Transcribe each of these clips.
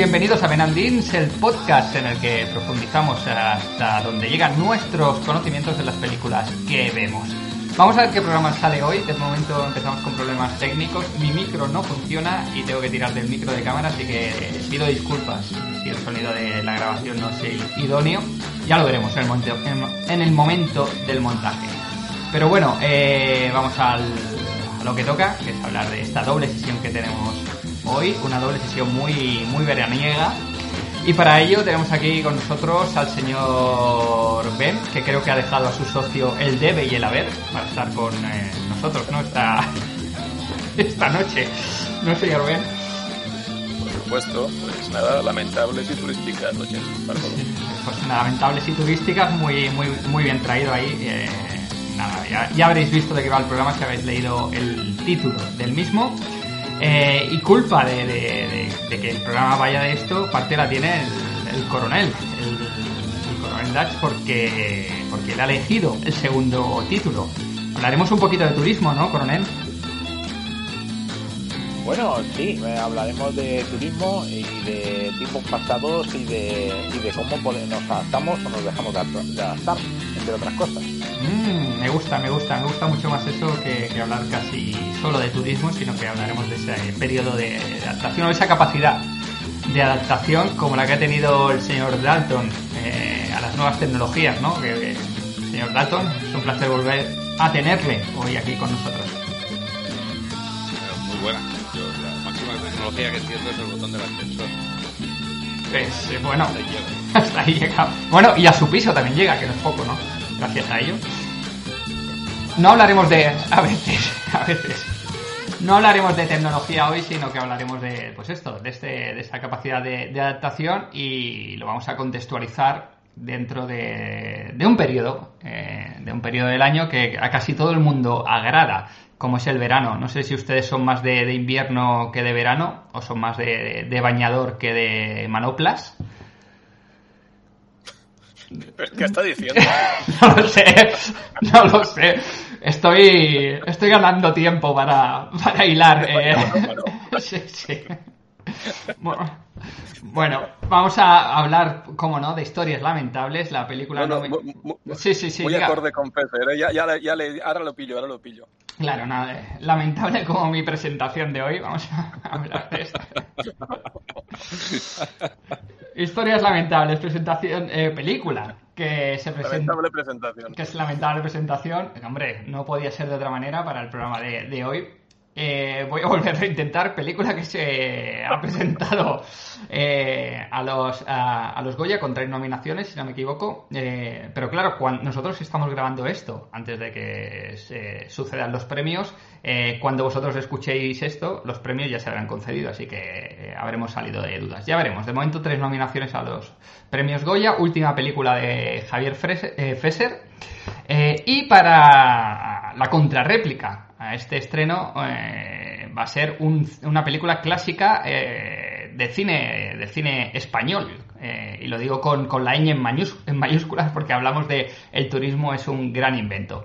Bienvenidos a Benandins, el podcast en el que profundizamos hasta donde llegan nuestros conocimientos de las películas que vemos. Vamos a ver qué programa sale hoy. De momento empezamos con problemas técnicos. Mi micro no funciona y tengo que tirar del micro de cámara, así que pido disculpas si el sonido de la grabación no es idóneo. Ya lo veremos en el momento, en el momento del montaje. Pero bueno, eh, vamos al, a lo que toca, que es hablar de esta doble sesión que tenemos hoy, una doble sesión muy, muy veraniega. Y para ello tenemos aquí con nosotros al señor Ben, que creo que ha dejado a su socio el debe y el haber para estar con eh, nosotros, ¿no? Esta, esta noche, ¿no, señor Ben? Por supuesto, pues nada, lamentables y turísticas noches para todos. Pues lamentables y turísticas, muy, muy, muy bien traído ahí. Eh, nada, ya habréis visto de qué va el programa si habéis leído el título del mismo. Eh, y culpa de, que el programa vaya de esto, parte la tiene el, coronel, el, coronel Dutch, porque, porque él ha elegido el segundo título. Hablaremos un poquito de turismo, ¿no, coronel? Bueno, sí, eh, hablaremos de turismo y de tiempos pasados y de, y de cómo nos adaptamos o nos dejamos de adaptar, entre otras cosas. Mm, me gusta, me gusta, me gusta mucho más eso que, hablar casi solo de turismo, sino que hablaremos de ese periodo de adaptación o esa capacidad de adaptación como la que ha tenido el señor Dalton eh, a las nuevas tecnologías, ¿no? Que, señor Dalton, es un placer volver a tenerle hoy aquí con nosotros. Muy buena. la máxima tecnología que entiendo es el botón del ascensor. Pues, eh, bueno, hasta ahí llega. Bueno, y a su piso también llega, que no es poco, ¿no? Gracias a ello. No hablaremos de. A veces, a veces. No hablaremos de tecnología hoy, sino que hablaremos de, pues esto, de, este, de esta capacidad de, adaptación y lo vamos a contextualizar dentro de, de un periodo, eh, de un periodo del año que a casi todo el mundo agrada, como es el verano. No sé si ustedes son más de, invierno que de verano o son más de bañador que de manoplas. ¿Qué está diciendo? no lo sé, no lo sé. Estoy, estoy ganando tiempo para, para hilar. Eh. sí, sí. Bueno, vamos a hablar, como no, de historias lamentables. La película no, sí, sí, sí. Muy acorde con Peter, ¿eh? ya, ya, ya le, ahora lo pillo, ahora lo pillo. Claro, nada, eh, lamentable como mi presentación de hoy. Vamos a hablar de esto. Historias lamentables, presentación, eh, película que se presenta. Lamentable presentación. Que es lamentable presentación. Hombre, no podía ser de otra manera para el programa de, de hoy. Eh, voy a volver a intentar película que se ha presentado eh, a, los, a, los Goya con tres nominaciones, si no me equivoco. Eh, pero claro, cuando nosotros estamos grabando esto antes de que se sucedan los premios. cuando vosotros escuchéis esto, los premios ya se habrán concedido, así que habremos salido de dudas. Ya veremos. De momento, tres nominaciones a los premios Goya. Última película de Javier Fesser. y para la contrarréplica a este estreno eh, va a ser una película clásica eh, de cine de cine español. Eh, y lo digo con, la ñ en, mayúsculas porque hablamos de el turismo es un gran invento.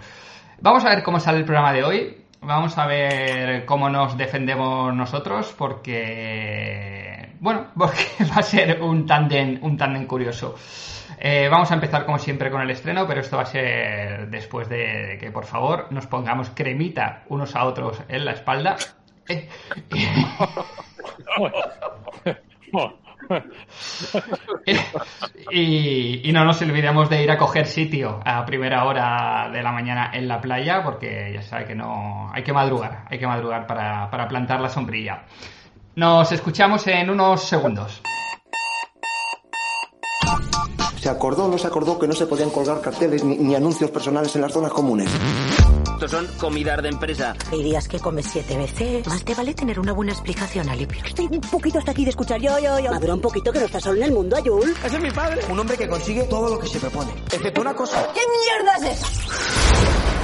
Vamos a ver cómo sale el programa de hoy. Vamos a ver cómo nos defendemos nosotros porque bueno porque va a ser un tándem un tándem curioso eh, vamos a empezar como siempre con el estreno, pero esto va a ser después de que por favor nos pongamos cremita unos a otros en la espalda. y, no nos olvidemos de ir a coger sitio a primera hora de la mañana en la playa, porque ya sabe que no hay que madrugar, hay que madrugar para, para plantar la sombrilla. Nos escuchamos en unos segundos. ¿Se acordó o no se acordó que no se podían colgar carteles ni, anuncios personales en las zonas comunes? Estos son comidas de empresa. Dirías que comes siete veces. Más te vale tener una buena explicación, Alipio. Estoy un poquito hasta aquí de escuchar yo, yo, yo. Madura un poquito que no estás solo en el mundo, Ayul. Ese es mi padre. Un hombre que consigue todo lo que se propone. Excepto una cosa. ¿Qué mierda es eso?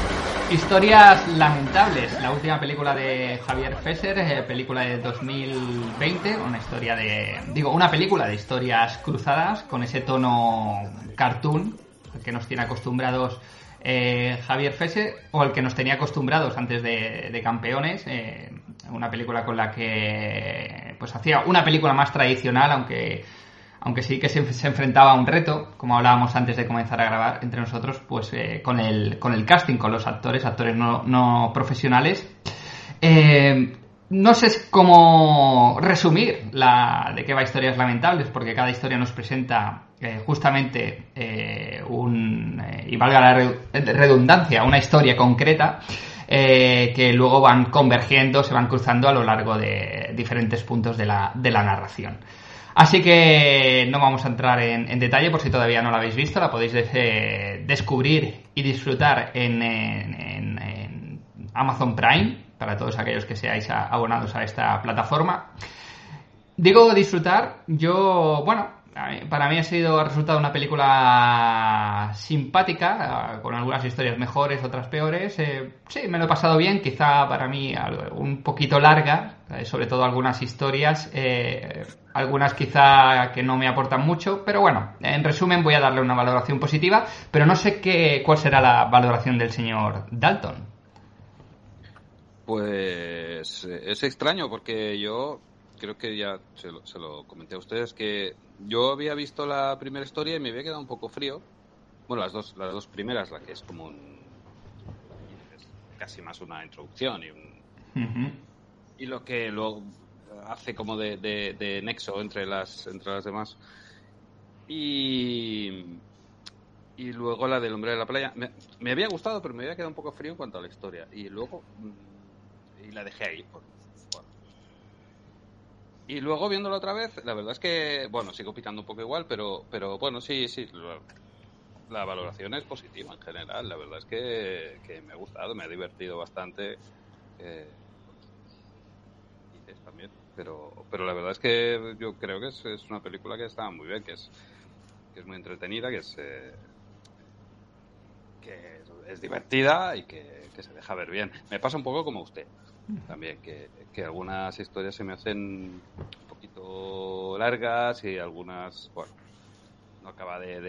Historias lamentables, la última película de Javier Fesser, eh, película de 2020, una historia de, digo, una película de historias cruzadas con ese tono cartoon que nos tiene acostumbrados eh, Javier Fesser o el que nos tenía acostumbrados antes de, campeones, eh, una película con la que pues hacía una película más tradicional, aunque aunque sí que se, enfrentaba a un reto, como hablábamos antes de comenzar a grabar entre nosotros, pues eh, con, el, con el casting, con los actores, actores no, no profesionales. Eh, no sé cómo resumir la de qué va Historias Lamentables, porque cada historia nos presenta eh, justamente un, y valga la re- redundancia, una historia concreta que luego van convergiendo, se van cruzando a lo largo de diferentes puntos de la, de la narración. Así que no vamos a entrar en, detalle por si todavía no la habéis visto, la podéis eh, descubrir y disfrutar en, en- Amazon Prime, para todos aquellos que seáis abonados a esta plataforma. Digo disfrutar, yo, bueno, para mí ha sido ha resultado una película simpática, eh, con algunas historias mejores, otras peores. Eh, sí, me lo he pasado bien, quizá para mí un poquito larga, eh, sobre todo algunas historias, eh, algunas quizá que no me aportan mucho, pero bueno, en resumen voy a darle una valoración positiva, pero no sé qué, cuál será la valoración del señor Dalton. Pues es extraño porque yo creo que ya se lo, se lo comenté a ustedes que yo había visto la primera historia y me había quedado un poco frío. Bueno, las dos, las dos primeras, la que es como un, es casi más una introducción y un, y lo que luego hace como de, de- de nexo entre las entre las demás. Y y luego la del hombre de la playa. Me, me había gustado pero me había quedado un poco frío en cuanto a la historia. Y luego mm, y la dejé ahí por- y luego viéndolo otra vez la verdad es que bueno sigo picando un poco igual pero pero bueno sí sí la, valoración es positiva en general la verdad es que, que me ha gustado me ha divertido bastante eh, dices también. Pero, pero la verdad es que yo creo que es, es una película que está muy bien, que es, que es muy entretenida, que es, eh, que es, es divertida y que, que se deja ver bien. Me pasa un poco como usted también, que, que algunas historias se me hacen un poquito largas y algunas, bueno, no acaba de,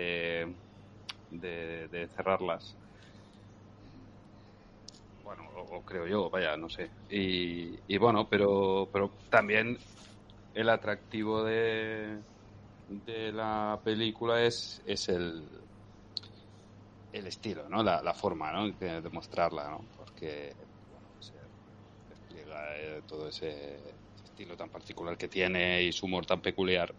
de, de- cerrarlas bueno, o, creo yo, vaya, no sé. Y, y bueno, pero, pero también el atractivo de, de la película es, es el, el estilo, ¿no? La, la forma, ¿no? De, mostrarla, ¿no? Porque, eh, todo ese estilo tan particular que tiene y su humor tan peculiar.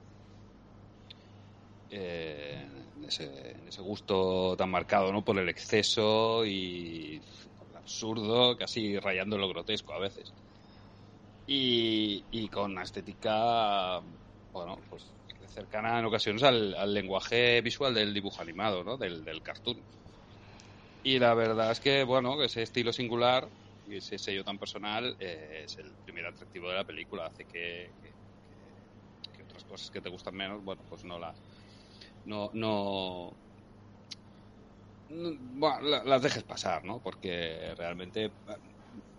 eh, en, ese, en ese gusto tan marcado, ¿no? Por el exceso y el absurdo, casi rayando lo grotesco a veces. Y, y con una estética, bueno, pues cercana en ocasiones al, al lenguaje visual del dibujo animado, ¿no? Del, del cartoon. Y la verdad es que, bueno, ese estilo singular y ese sello tan personal eh, es el primer atractivo de la película. Hace que, otras cosas que te gustan menos, bueno, pues no las no no, no- bueno, la- las dejes pasar, ¿no? Porque realmente,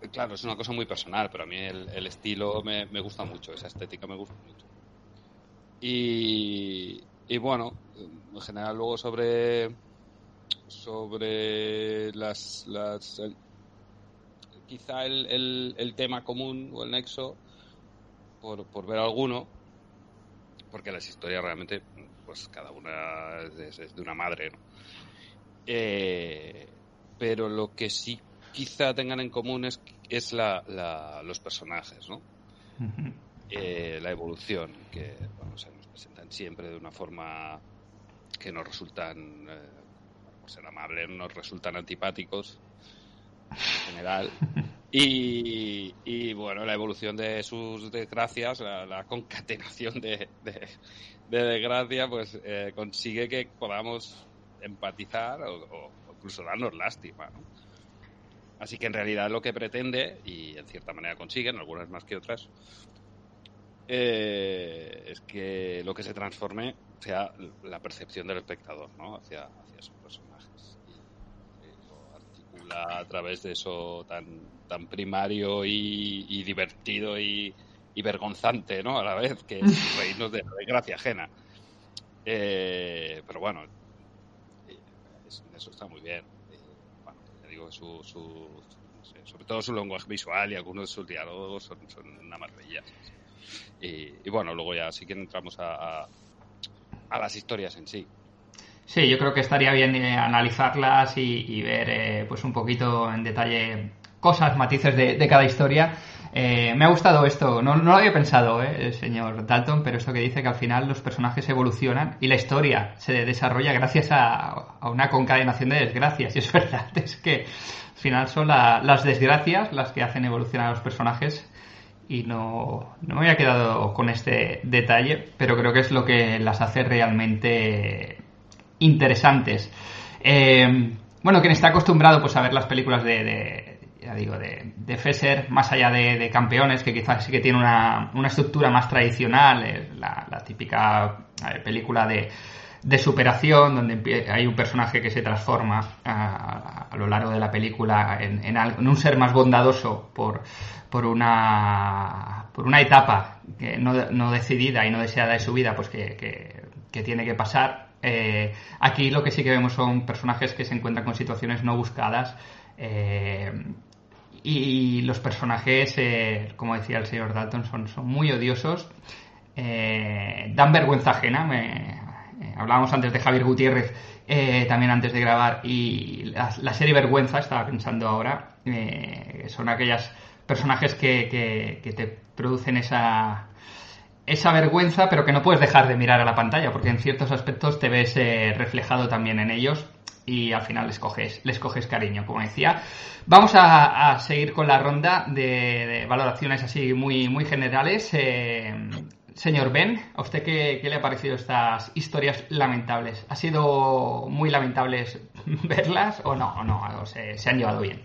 eh, claro, es una cosa muy personal, pero a mí el, el estilo me, me gusta mucho, esa estética me gusta mucho. Y, y bueno, en general luego sobre sobre las, las quizá el, el, el tema común o el nexo por, por ver alguno porque las historias realmente pues cada una es, es de una madre ¿no? Eh, pero lo que sí quizá tengan en común es, es la, la- los personajes ¿no? Eh, la evolución, que bueno, nos presentan siempre de una forma que nos resultan, eh, por ser amables, nos resultan antipáticos en general. Y, y, bueno, la evolución de sus desgracias, la, la concatenación de, de, de desgracia, pues eh, consigue que podamos empatizar o, o incluso darnos lástima. ¿no? Así que en realidad lo que pretende, y en cierta manera consiguen, algunas más que otras, eh, es que lo que se transforme sea la percepción del espectador, ¿no? Hacia, hacia sus personajes. Articula a través de eso tan, tan primario y, y divertido y, y vergonzante, ¿no? A la vez, que reírnos de la desgracia ajena. Eh, pero bueno, eh, es- eso está muy bien. Eh, bueno, ya digo, su, su, sé, sobre todo su lenguaje visual y algunos de sus diálogos son, son una maravilla. Y, y bueno, luego ya sí que entramos a, a, a las historias en sí. Sí, yo creo que estaría bien eh, analizarlas y, y ver eh, pues un poquito en detalle cosas, matices de, cada historia. Eh, me ha gustado esto, no, no lo había pensado eh, el señor Dalton, pero esto que dice que al final los personajes evolucionan y la historia se desarrolla gracias a, a una concadenación de desgracias. Y es verdad, es que al final son la- las desgracias las que hacen evolucionar a los personajes y no, no me había quedado con este detalle, pero creo que es lo que las hace realmente interesantes. Eh, bueno, quien está acostumbrado pues, a ver las películas de, ya digo, de, de Fesser, más allá de, de campeones, que quizás sí que tiene una, una estructura más tradicional, eh, la, típica película de, de superación, donde hay un personaje que se transforma a, lo largo de la película en, en un ser más bondadoso por, por una por una etapa que no, no decidida y no deseada de su vida, pues que- que tiene que pasar. Eh, aquí lo que sí que vemos son personajes que se encuentran con situaciones no buscadas. eh, y los personajes, eh, como decía el señor Dalton, son, muy odiosos. dan vergüenza ajena. Me, hablábamos antes de Javier Gutiérrez, también antes de grabar, y la, serie Vergüenza, estaba pensando ahora, son aquellos personajes que te producen esa, esa vergüenza, pero que no puedes dejar de mirar a la pantalla, porque en ciertos aspectos te ves eh, reflejado también en ellos y al final les coges, les coges cariño, como decía. Vamos a, seguir con la ronda de, valoraciones así muy, muy generales. Eh, señor Ben, ¿a usted qué, qué le ha parecido estas historias lamentables? ¿Ha sido muy lamentables verlas o no? O no, o se, se han llevado bien.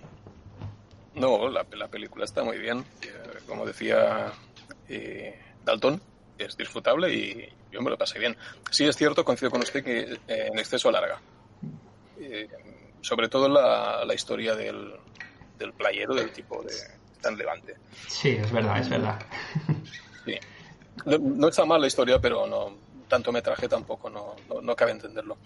No, la, la película está muy bien. Eh, Como decía Dalton, es disfrutable y yo me lo pasé bien. Sí es cierto, coincido con usted, que eh, en exceso larga. Eh, sobre todo la, la historia del, del playero del tipo de tan levante. Sí, es verdad, es verdad. Sí. No, no está mal la historia, pero no tanto metraje tampoco, no, no, no cabe entenderlo.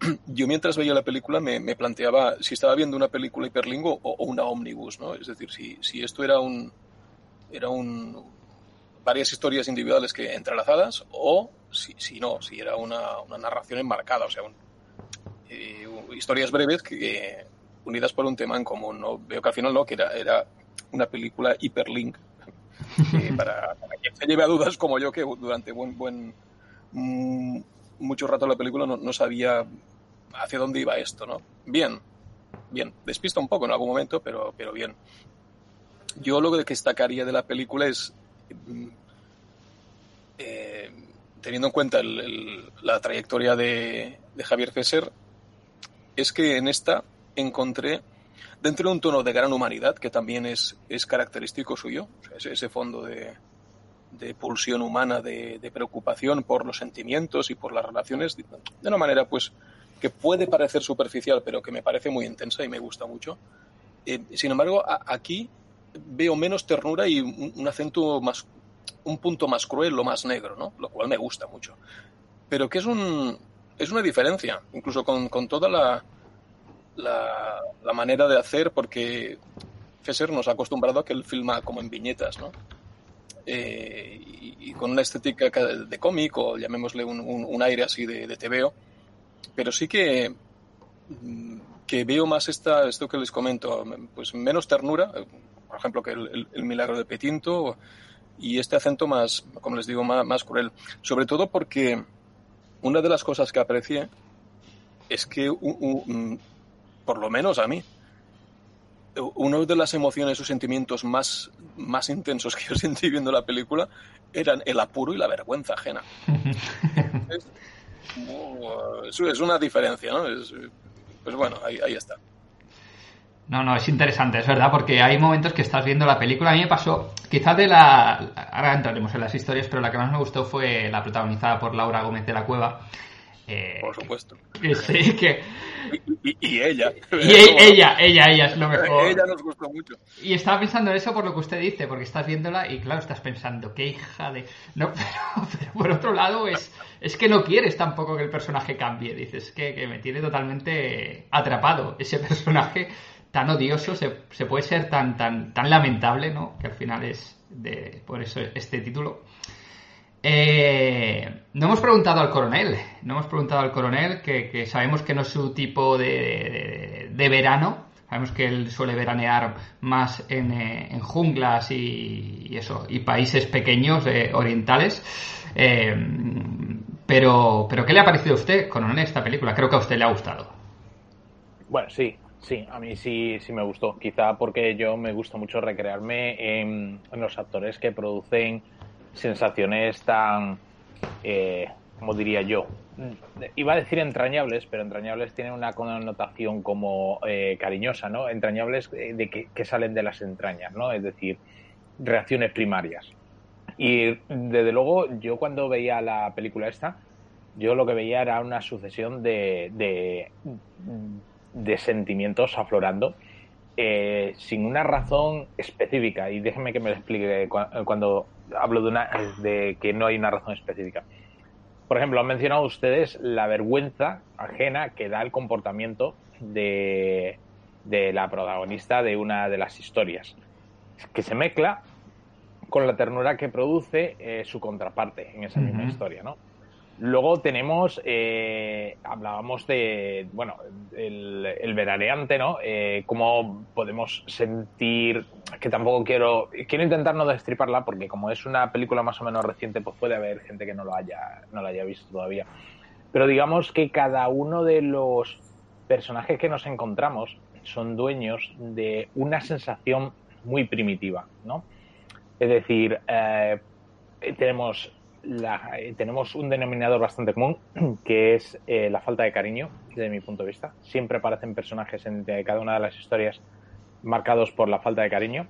Yo mientras veía la película me, me planteaba si estaba viendo una película hiperlingo o, o una omnibus, ¿no? Es decir, si, si esto era un era un varias historias individuales que entrelazadas o si, si no, si era una, una narración enmarcada, o sea, un- eh, historias breves que, que unidas por un tema en común, ¿no? Veo que al final no, que era, era una película hiperlink eh, para, para quien se lleve a dudas como yo que durante buen buen mm, mucho rato la película no, no sabía hacia dónde iba esto, ¿no? Bien, bien, despista un poco en algún momento, pero, pero bien. Yo lo que destacaría de la película es, eh, teniendo en cuenta el- la trayectoria de, Javier Fesser, es que en esta encontré dentro de un tono de gran humanidad, que también es, es característico suyo, ese, fondo de, de pulsión humana, de, preocupación por los sentimientos y por las relaciones, de, una manera pues que puede parecer superficial, pero que me parece muy intensa y me gusta mucho. Eh, sin embargo, aquí veo menos ternura y un, un acento más, un punto más cruel o más negro, ¿no? Lo cual me gusta mucho. Pero que es un, es una diferencia, incluso con, con toda la, la, la manera de hacer, porque Fesser nos ha acostumbrado a que él filma como en viñetas, ¿no? Eh, y, y con una estética ca- de cómic o llamémosle un, un- un aire así de, de TVO, pero sí que, mm, que veo más esta, esto que les comento, pues menos ternura, por ejemplo, que el, el- el milagro de Petinto y este acento más, como les digo, más, más cruel. Sobre todo porque una de las cosas que aprecié es que, u- u- mm, por lo menos a mí, una de las emociones o sentimientos más, más intensos que yo sentí viendo la película eran el apuro y la vergüenza ajena. es, es- es una diferencia, ¿no? Es, pues bueno, ahí, ahí está. No, no, es interesante, es verdad, porque hay momentos que estás viendo la película. A mí me pasó, quizás de la. Ahora entraremos en las historias, pero la que más me gustó fue la protagonizada por Laura Gómez de la Cueva. Eh, Por supuesto. que sí, que. Y, y- y ella. Y e- ella, ella, ella es lo mejor. Ella nos gustó mucho. Y estaba pensando en eso por lo que usted dice, porque estás viéndola y claro, estás pensando, qué hija de... No, pero, pero por otro lado es, es que no quieres tampoco que el personaje cambie, dices que, que me tiene totalmente atrapado ese personaje tan odioso, se, se, puede ser tan, tan, tan lamentable, ¿no? Que al final es de, por eso este título. Eh, no hemos preguntado al coronel, no hemos preguntado al coronel, que, sabemos que no es su tipo de, de, verano, sabemos que él suele veranear más en, eh, junglas y, eso, y países pequeños eh, orientales. pero, pero, ¿qué le ha parecido a usted, coronel, esta película? Creo que a usted le ha gustado. Bueno, sí, sí, a mí sí, sí me gustó. Quizá porque yo me gusta mucho recrearme en los actores que producen sensaciones tan, eh, como diría yo, iba a decir entrañables, pero entrañables tienen una connotación como eh, cariñosa, ¿no? Entrañables eh, de que, salen de las entrañas, ¿no? Es decir, reacciones primarias. Y desde luego, yo cuando veía la película esta, yo lo que veía era una sucesión de, de, de sentimientos aflorando eh, sin una razón específica. Y déjenme que me lo explique cuando hablo de, una, de que no hay una razón específica. Por ejemplo, han mencionado ustedes la vergüenza ajena que da el comportamiento de, de la protagonista de una de las historias, que se mezcla con la ternura que produce eh, su contraparte en esa misma historia, ¿no? Luego tenemos, eh, hablábamos de, bueno, el, el veraneante, ¿no? Eh, cómo podemos sentir, que tampoco quiero, quiero intentar no destriparla porque como es una película más o menos reciente, pues puede haber gente que no lo haya, no lo haya visto todavía. Pero digamos que cada uno de los personajes que nos encontramos son dueños de una sensación muy primitiva, ¿no? Es decir, eh, tenemos eh, tenemos un denominador bastante común, que es eh, la falta de cariño, desde mi punto de vista. Siempre aparecen personajes en cada una de las historias marcados por la falta de cariño.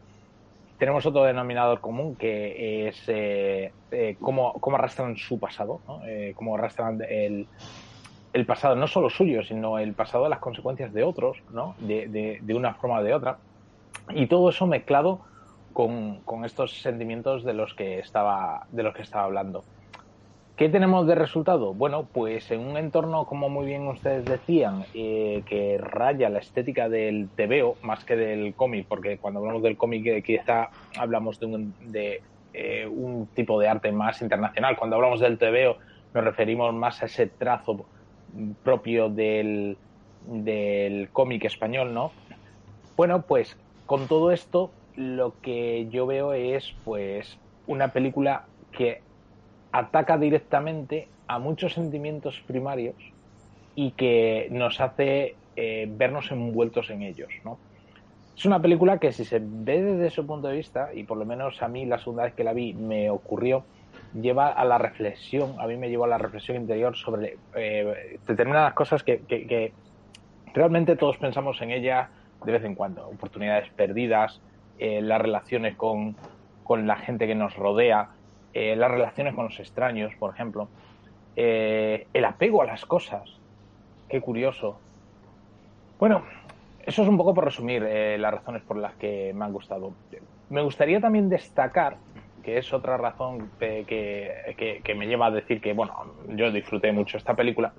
Tenemos otro denominador común que es eh, cómo, arrastran su pasado, cómo arrastran el, el, pasado, no solo suyo, sino el pasado de las consecuencias de otros, ¿no? de, de una forma o de otra. Y todo eso mezclado con, estos sentimientos de los que estaba de los que estaba hablando. ¿Qué tenemos de resultado? Bueno, pues en un entorno, como muy bien ustedes decían, eh, que raya la estética del TVO más que del cómic, porque cuando hablamos del cómic eh, quizá hablamos de, un, de eh, un tipo de arte más internacional. Cuando hablamos del TVO nos referimos más a ese trazo propio del, del cómic español, ¿no? Bueno, pues con todo esto lo que yo veo es pues una película que ataca directamente a muchos sentimientos primarios y que nos hace eh, vernos envueltos en ellos, ¿no? Es una película que si se ve desde ese punto de vista, y por lo menos a mí la segunda vez que la vi me ocurrió, lleva a la reflexión, a mí me llevó a la reflexión interior sobre eh, determinadas cosas que, que realmente todos pensamos en ella de vez en cuando, oportunidades perdidas, eh, las relaciones con, la gente que nos rodea, eh, las relaciones con los extraños, por ejemplo, eh, el apego a las cosas. Qué curioso. Bueno, eso es un poco por resumir las razones por las que me han gustado. Me gustaría también destacar, que es otra razón que, que me lleva a decir que, bueno, yo disfruté mucho esta película,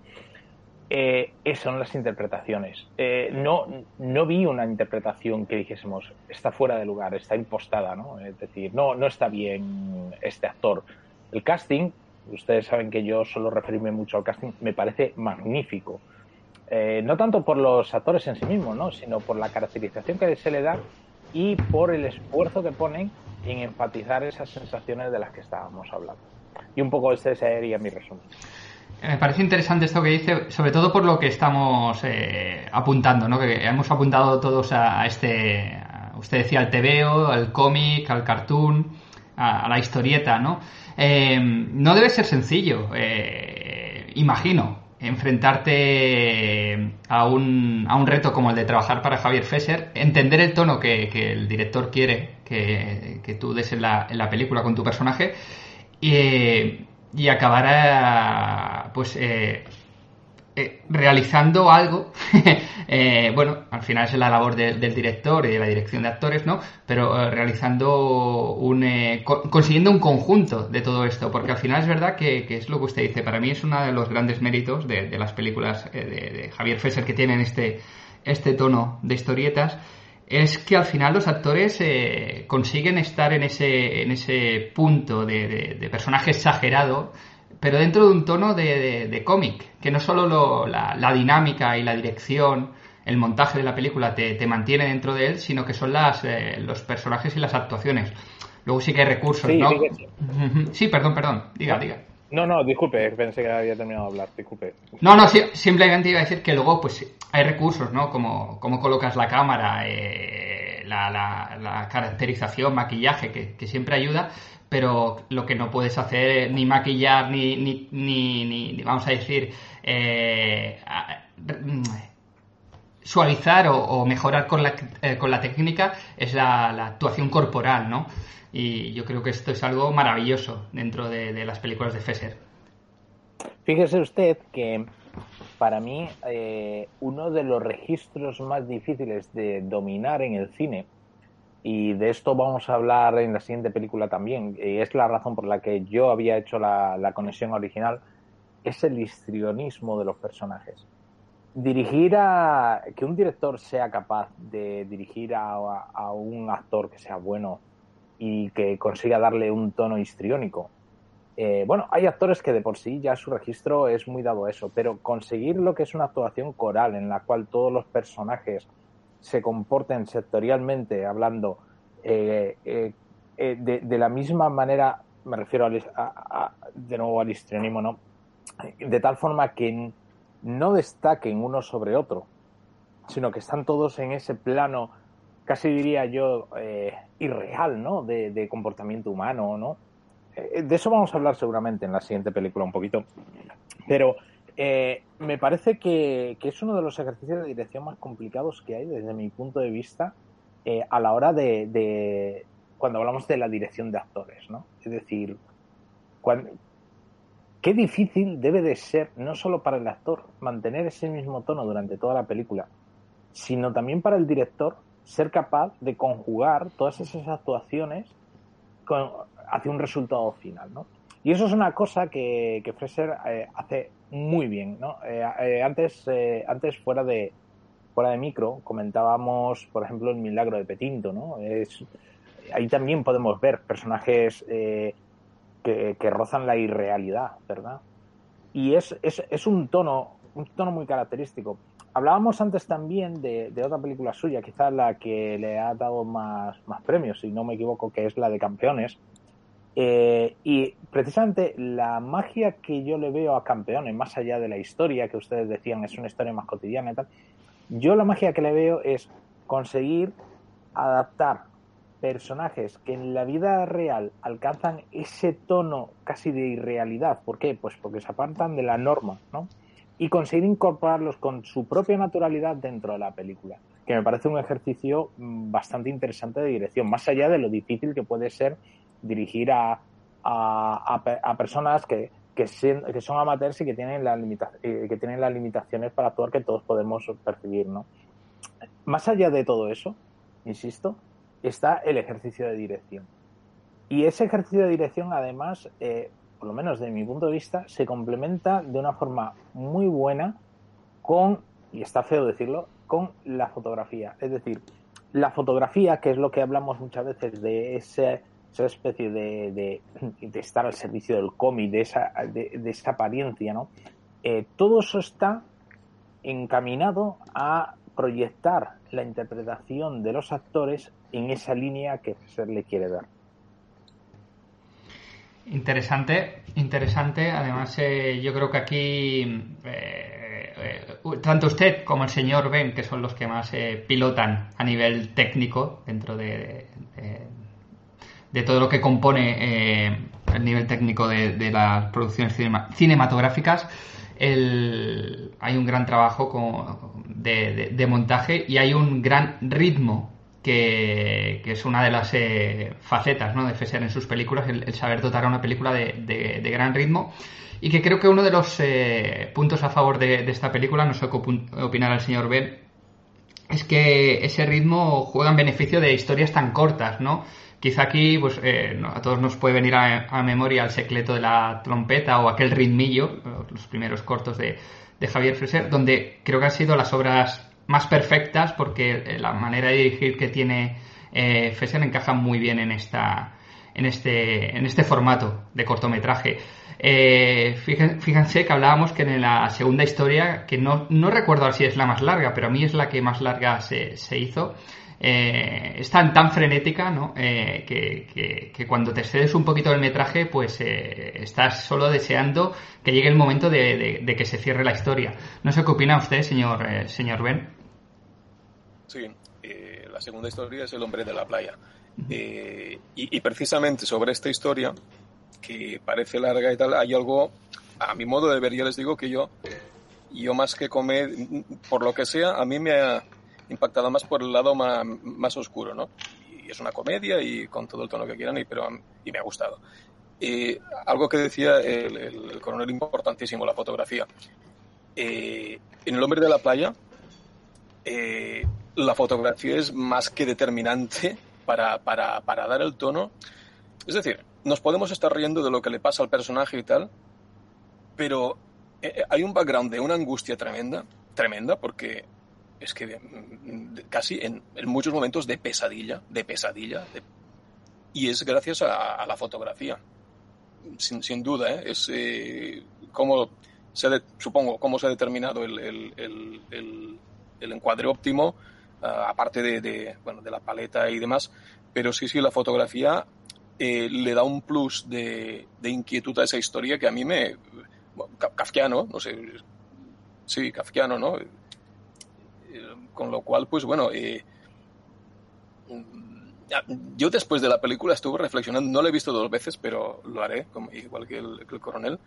eh, son las interpretaciones. Eh, no, no vi una interpretación que dijésemos está fuera de lugar, está impostada, ¿no? Es decir, no, no está bien este actor. El casting, ustedes saben que yo suelo referirme mucho al casting, me parece magnífico. Eh, no tanto por los actores en sí mismos, ¿no? sino por la caracterización que se le da y por el esfuerzo que ponen en enfatizar esas sensaciones de las que estábamos hablando. Y un poco este sería mi resumen. Me parece interesante esto que dice, sobre todo por lo que estamos eh, apuntando, ¿no? Que hemos apuntado todos a, este, usted decía al TVO, al cómic, al cartoon, a, la historieta, ¿no? Eh, no debe ser sencillo, eh, imagino, enfrentarte a un, a un reto como el de trabajar para Javier Fesser, entender el tono que, el director quiere que, que tú des en la, en la película con tu personaje y y acabará pues eh, eh, realizando algo eh, bueno al final es la labor del director y de la dirección de actores no pero realizando un consiguiendo un conjunto de todo esto porque al final es verdad que, es lo que usted dice para mí es uno de los grandes méritos de, las películas de, Javier Fesser que tienen este este tono de historietas es que al final los actores eh, consiguen estar en ese, en ese punto de, de, personaje exagerado, pero dentro de un tono de, cómic, que no solo la, dinámica y la dirección, el montaje de la película te, te mantiene dentro de él, sino que son las, eh, los personajes y las actuaciones. Luego sí que hay recursos, ¿no? Sí, perdón, perdón, diga, diga. No, no, disculpe, pensé que había terminado de hablar, disculpe. No, no, simplemente iba a decir que luego pues hay recursos, ¿no? Como, como colocas la cámara, eh, la, la, caracterización, maquillaje, que, siempre ayuda, pero lo que no puedes hacer ni maquillar ni, ni, ni, vamos a decir, eh, suavizar o, mejorar con la, eh, con la técnica es la, la actuación corporal, ¿no? Y yo creo que esto es algo maravilloso dentro de, las películas de Fesser. Fíjese usted que para mí eh, uno de los registros más difíciles de dominar en el cine, y de esto vamos a hablar en la siguiente película también, y es la razón por la que yo había hecho la, conexión original, es el histrionismo de los personajes. Dirigir a. que un director sea capaz de dirigir a un actor que sea bueno y que consiga darle un tono histriónico. Eh, bueno, hay actores que de por sí ya su registro es muy dado a eso, pero conseguir lo que es una actuación coral en la cual todos los personajes se comporten sectorialmente hablando eh, eh, de, la misma manera, me refiero de nuevo al histrionismo, ¿no? De tal forma que no destaquen uno sobre otro, sino que están todos en ese plano casi diría yo, eh, irreal, ¿no? De, comportamiento humano, ¿no? Eh, de eso vamos a hablar seguramente en la siguiente película un poquito. Pero eh, me parece que, es uno de los ejercicios de dirección más complicados que hay desde mi punto de vista a la hora de, cuando hablamos de la dirección de actores, ¿no? Es decir, qué difícil debe de ser no solo para el actor mantener ese mismo tono durante toda la película, sino también para el director ser capaz de conjugar todas esas actuaciones hacia un resultado final, ¿no? Y eso es una cosa que, que Fraser eh, hace muy bien, ¿no? Eh, eh, antes, antes fuera de fuera de micro comentábamos, por ejemplo, el milagro de Petinto, ¿no? Es, ahí también podemos ver personajes que, que, rozan la irrealidad, ¿verdad? Y es, es, es un tono, un tono muy característico. Hablábamos antes también de, otra película suya, quizás la que le ha dado más, premios, si no me equivoco, que es la de Campeones. Eh, y precisamente la magia que yo le veo a Campeones, más allá de la historia que ustedes decían es una historia más cotidiana y tal, yo la magia que le veo es conseguir adaptar personajes que en la vida real alcanzan ese tono casi de irrealidad. ¿Por qué? Pues porque se apartan de la norma, ¿no? Y conseguir incorporarlos con su propia naturalidad dentro de la película, que me parece un ejercicio mm, bastante interesante de dirección, más allá de lo difícil que puede ser dirigir a, a, personas que, que, son amateurs y que tienen, la limita, que tienen las limitaciones para actuar que todos podemos percibir. ¿no? Más allá de todo eso, insisto, está el ejercicio de dirección. Y ese ejercicio de dirección, además, eh, por lo menos de mi punto de vista, se complementa de una forma muy buena con, y está feo decirlo, con la fotografía. Es decir, la fotografía, que es lo que hablamos muchas veces de esa especie de, de, estar al servicio del cómic, de esa, de, esa apariencia, ¿no? Eh, todo eso está encaminado a proyectar la interpretación de los actores en esa línea que se le quiere dar. Interesante, interesante. Además, eh, yo creo que aquí eh, eh, tanto usted como el señor Ben, que son los que más pilotan a nivel técnico dentro de, de, todo lo que compone el nivel técnico de, las producciones cinematográficas, hay un gran trabajo de montaje y hay un gran ritmo que, es una de las eh, facetas ¿no? de Fesser en sus películas, el, saber dotar a una película de, gran ritmo. Y que creo que uno de los eh, puntos a favor de, esta película, no sé qué opinar el señor Ben, es que ese ritmo juega en beneficio de historias tan cortas, ¿no? Quizá aquí pues, eh, a todos nos puede venir a, memoria el secreto de la trompeta o aquel ritmillo, los primeros cortos de, de Javier Freser, donde creo que han sido las obras más perfectas porque la manera de dirigir que tiene eh, encaja muy bien en esta en este en este formato de cortometraje. Eh, fíjense, que hablábamos que en la segunda historia, que no, no recuerdo si es la más larga, pero a mí es la que más larga se, se hizo, eh, es tan, tan frenética ¿no? Eh, que, cuando te excedes un poquito del metraje, pues eh, estás solo deseando que llegue el momento de, que se cierre la historia. No sé qué opina usted, señor, eh, señor Ben. Sí, la segunda historia es El hombre de la playa. y, y, precisamente sobre esta historia, que parece larga y tal, hay algo, a mi modo de ver, yo les digo que yo, yo más que comer, por lo que sea, a mí me ha impactado más por el lado más, oscuro, ¿no? Y es una comedia y con todo el tono que quieran, y, pero, y me ha gustado. Y algo que decía el, coronel importantísimo, la fotografía. Eh, en El hombre de la playa, eh, la fotografía es más que determinante para, para, para dar el tono. Es decir, nos podemos estar riendo de lo que le pasa al personaje y tal, pero eh, hay un background de una angustia tremenda, tremenda, porque es que mm, casi en, muchos momentos de pesadilla, de pesadilla, y es gracias a, la fotografía, sin, duda, ¿eh? es eh, como se supongo cómo se ha determinado el, el, encuadre óptimo, ah, aparte de, bueno, de la paleta y demás, pero sí, sí, la fotografía eh, le da un plus de, de, inquietud a esa historia que a mí me... kafkiano, no sé, sí, kafkiano, ¿no? Con lo cual, pues bueno, eh, yo después de la película estuve reflexionando, no la he visto dos veces, pero lo haré, igual que el, coronel,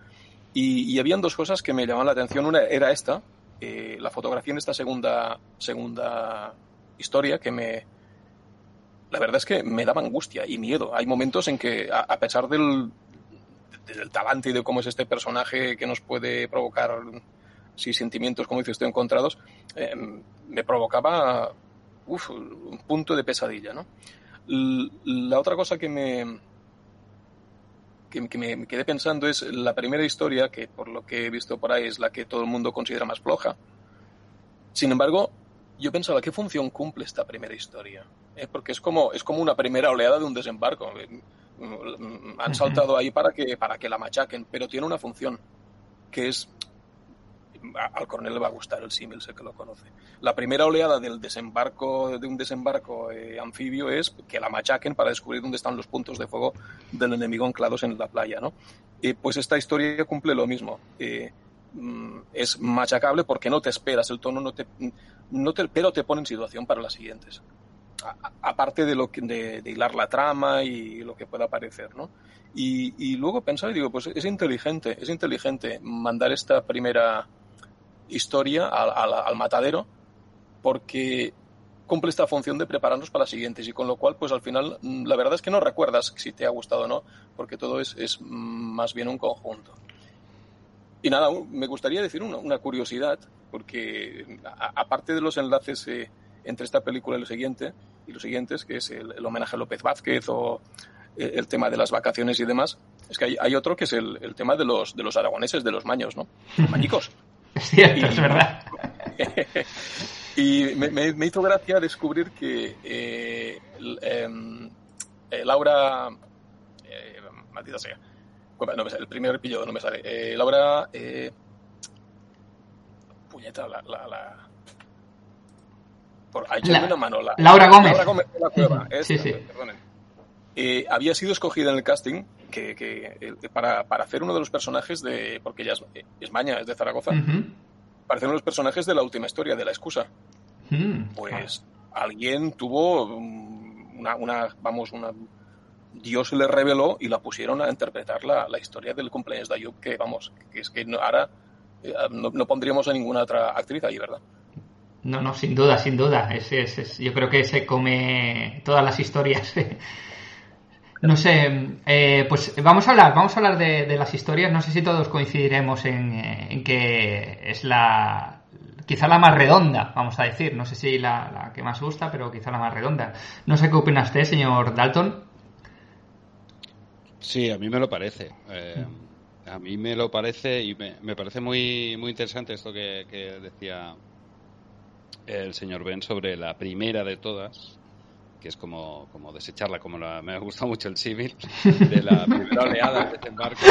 y, y, habían dos cosas que me llamaban la atención. Una era esta, eh, la fotografía en esta segunda, segunda historia que me... La verdad es que me daba angustia y miedo. Hay momentos en que, a, pesar del, del talante y de cómo es este personaje que nos puede provocar sí, sentimientos, como dice usted, encontrados, eh, me provocaba un punto de pesadilla. ¿no? La otra cosa que me, que, me quedé pensando es la primera historia, que por lo que he visto por ahí es la que todo el mundo considera más floja. Sin embargo, yo pensaba, ¿qué función cumple esta primera historia? Eh, porque es como, es como una primera oleada de un desembarco. Eh, han saltado ahí para que, para que la machaquen, pero tiene una función, que es al coronel le va a gustar el símil, sé que lo conoce. La primera oleada del desembarco, de un desembarco eh, anfibio es que la machaquen para descubrir dónde están los puntos de fuego del enemigo anclados en la playa, ¿no? pues esta historia cumple lo mismo. Eh, mm, es machacable porque no te esperas el tono, no te, no te, pero te pone en situación para las siguientes. aparte de, que, de, hilar la trama y lo que pueda parecer, ¿no? Y, y, luego pensaba y digo, pues es inteligente, es inteligente mandar esta primera historia al, matadero porque cumple esta función de prepararnos para las siguientes y con lo cual pues al final mm, la verdad es que no recuerdas si te ha gustado o no porque todo es, es más bien un conjunto. Y nada, me gustaría decir una, curiosidad porque aparte de los enlaces eh, entre esta película y lo siguiente y los siguientes que es el, homenaje a López Vázquez o eh, el tema de las vacaciones y demás es que hay, otro que es el, tema de los, de los aragoneses, de los maños, ¿no? Mañicos. Es cierto, es verdad. y me, hizo gracia descubrir que eh, em, eh, Laura. Eh, maldita sea. No me sale, el primer pillo no me sale. Laura. puñeta, la. la, la por, una mano. Laura Gómez. Laura Gómez de la Cueva. sí, sí. había sido escogida en el casting que, para, para, hacer uno de los personajes de. Porque ella es, Maña, es de Zaragoza. Para hacer uno de los personajes de la última historia, de la excusa. Hmm. Pues alguien tuvo una, una, Vamos, una. Dios le reveló y la pusieron a interpretar la, la historia del cumpleaños de Ayub, que vamos, que es que ahora eh, no, pondríamos a ninguna otra actriz ahí, ¿verdad? No, no, sin duda, sin duda. Es, es, yo creo que se come todas las historias no sé, eh, pues vamos a hablar, vamos a hablar de, las historias. No sé si todos coincidiremos eh, en, que es la, quizá la más redonda, vamos a decir. No sé si la, que más gusta, pero quizá la más redonda. No sé qué opina usted, señor Dalton. Sí, a mí me lo parece. Eh, a mí me lo parece y me, parece muy, muy interesante esto que, decía el señor Ben sobre la primera de todas, que es como, como desecharla, como la, me ha gustado mucho el civil, de la primera oleada del desembarco.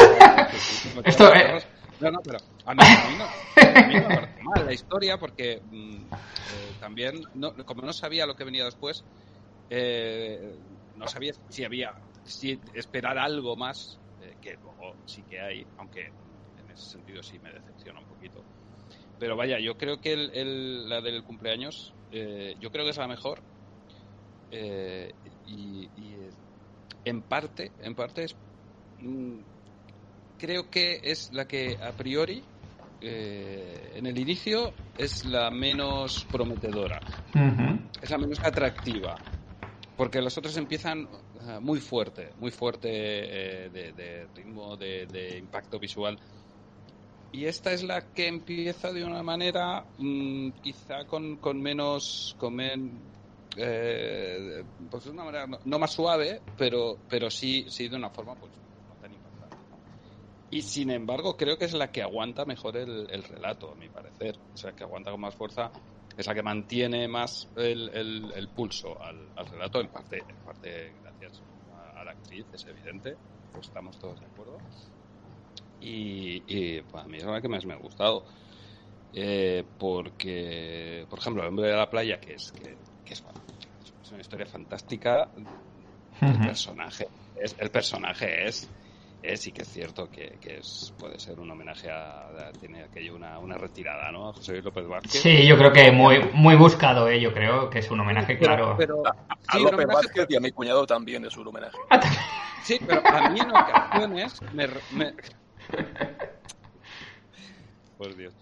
Esto, eh, No, no, pero a mí, a mí no, a mí no me parece mal la historia porque mm, eh, también, no, como no sabía lo que venía después, eh, no sabía si había, si esperar algo más, eh, que luego sí que hay, aunque en ese sentido sí me decepciona un poquito. Pero vaya, yo creo que el, el- la del cumpleaños, eh, yo creo que es la mejor. Eh, y, y, en parte, en parte es, mm, creo que es la que a priori, eh, en el inicio, es la menos prometedora es la menos atractiva. Porque los otros empiezan eh, muy fuerte, muy fuerte eh, de, de ritmo, de, de impacto visual. Y esta es la que empieza de una manera mm, quizá con, con menos, con men- eh, pues de una manera no, más suave, pero, pero sí, sí de una forma pues no tan impactante. ¿no? Y sin embargo creo que es la que aguanta mejor el, el relato, a mi parecer. O sea, que aguanta con más fuerza es la que mantiene más el, el- pulso al, al relato, en parte, en parte gracias a, la actriz, es evidente, pues estamos todos de acuerdo. Y, y para mí es la que más me ha gustado. Eh, porque, por ejemplo, El hombre de la playa, que es, que, que es una historia fantástica, el personaje es, el personaje es, es sí que es cierto que, que es, puede ser un homenaje a, a- tiene aquello una, una retirada, ¿no? A José Luis López Vázquez. Sí, yo creo que muy, muy buscado, ¿eh? Yo creo que es un homenaje Pero- claro. pero- A sí, un López homenaje, Vázquez y a mi cuñado también es un homenaje. Sí, pero a mí en ocasiones me... me- Por Dios.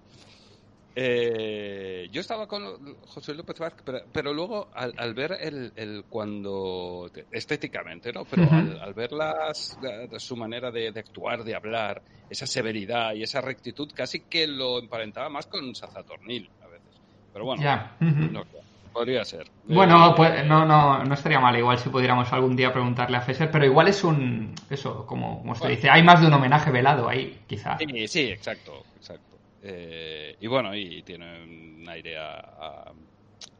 Eh, yo estaba con José López Vázquez, pero, pero luego al, al ver el, el cuando estéticamente, ¿no? Pero al, al ver las, la- su manera de, de actuar, de hablar, esa severidad y esa rectitud, casi que lo emparentaba más con Sazatornil a veces. Pero bueno, no podría ser. Bueno, Eh, pues no, no, no estaría mal igual si pudiéramos algún día preguntarle a Fesser, pero igual es un, eso, como, como se Bueno. dice, hay más de un homenaje velado ahí, quizá. Sí, sí, exacto, exacto. Eh, y bueno, y tiene un aire a, a-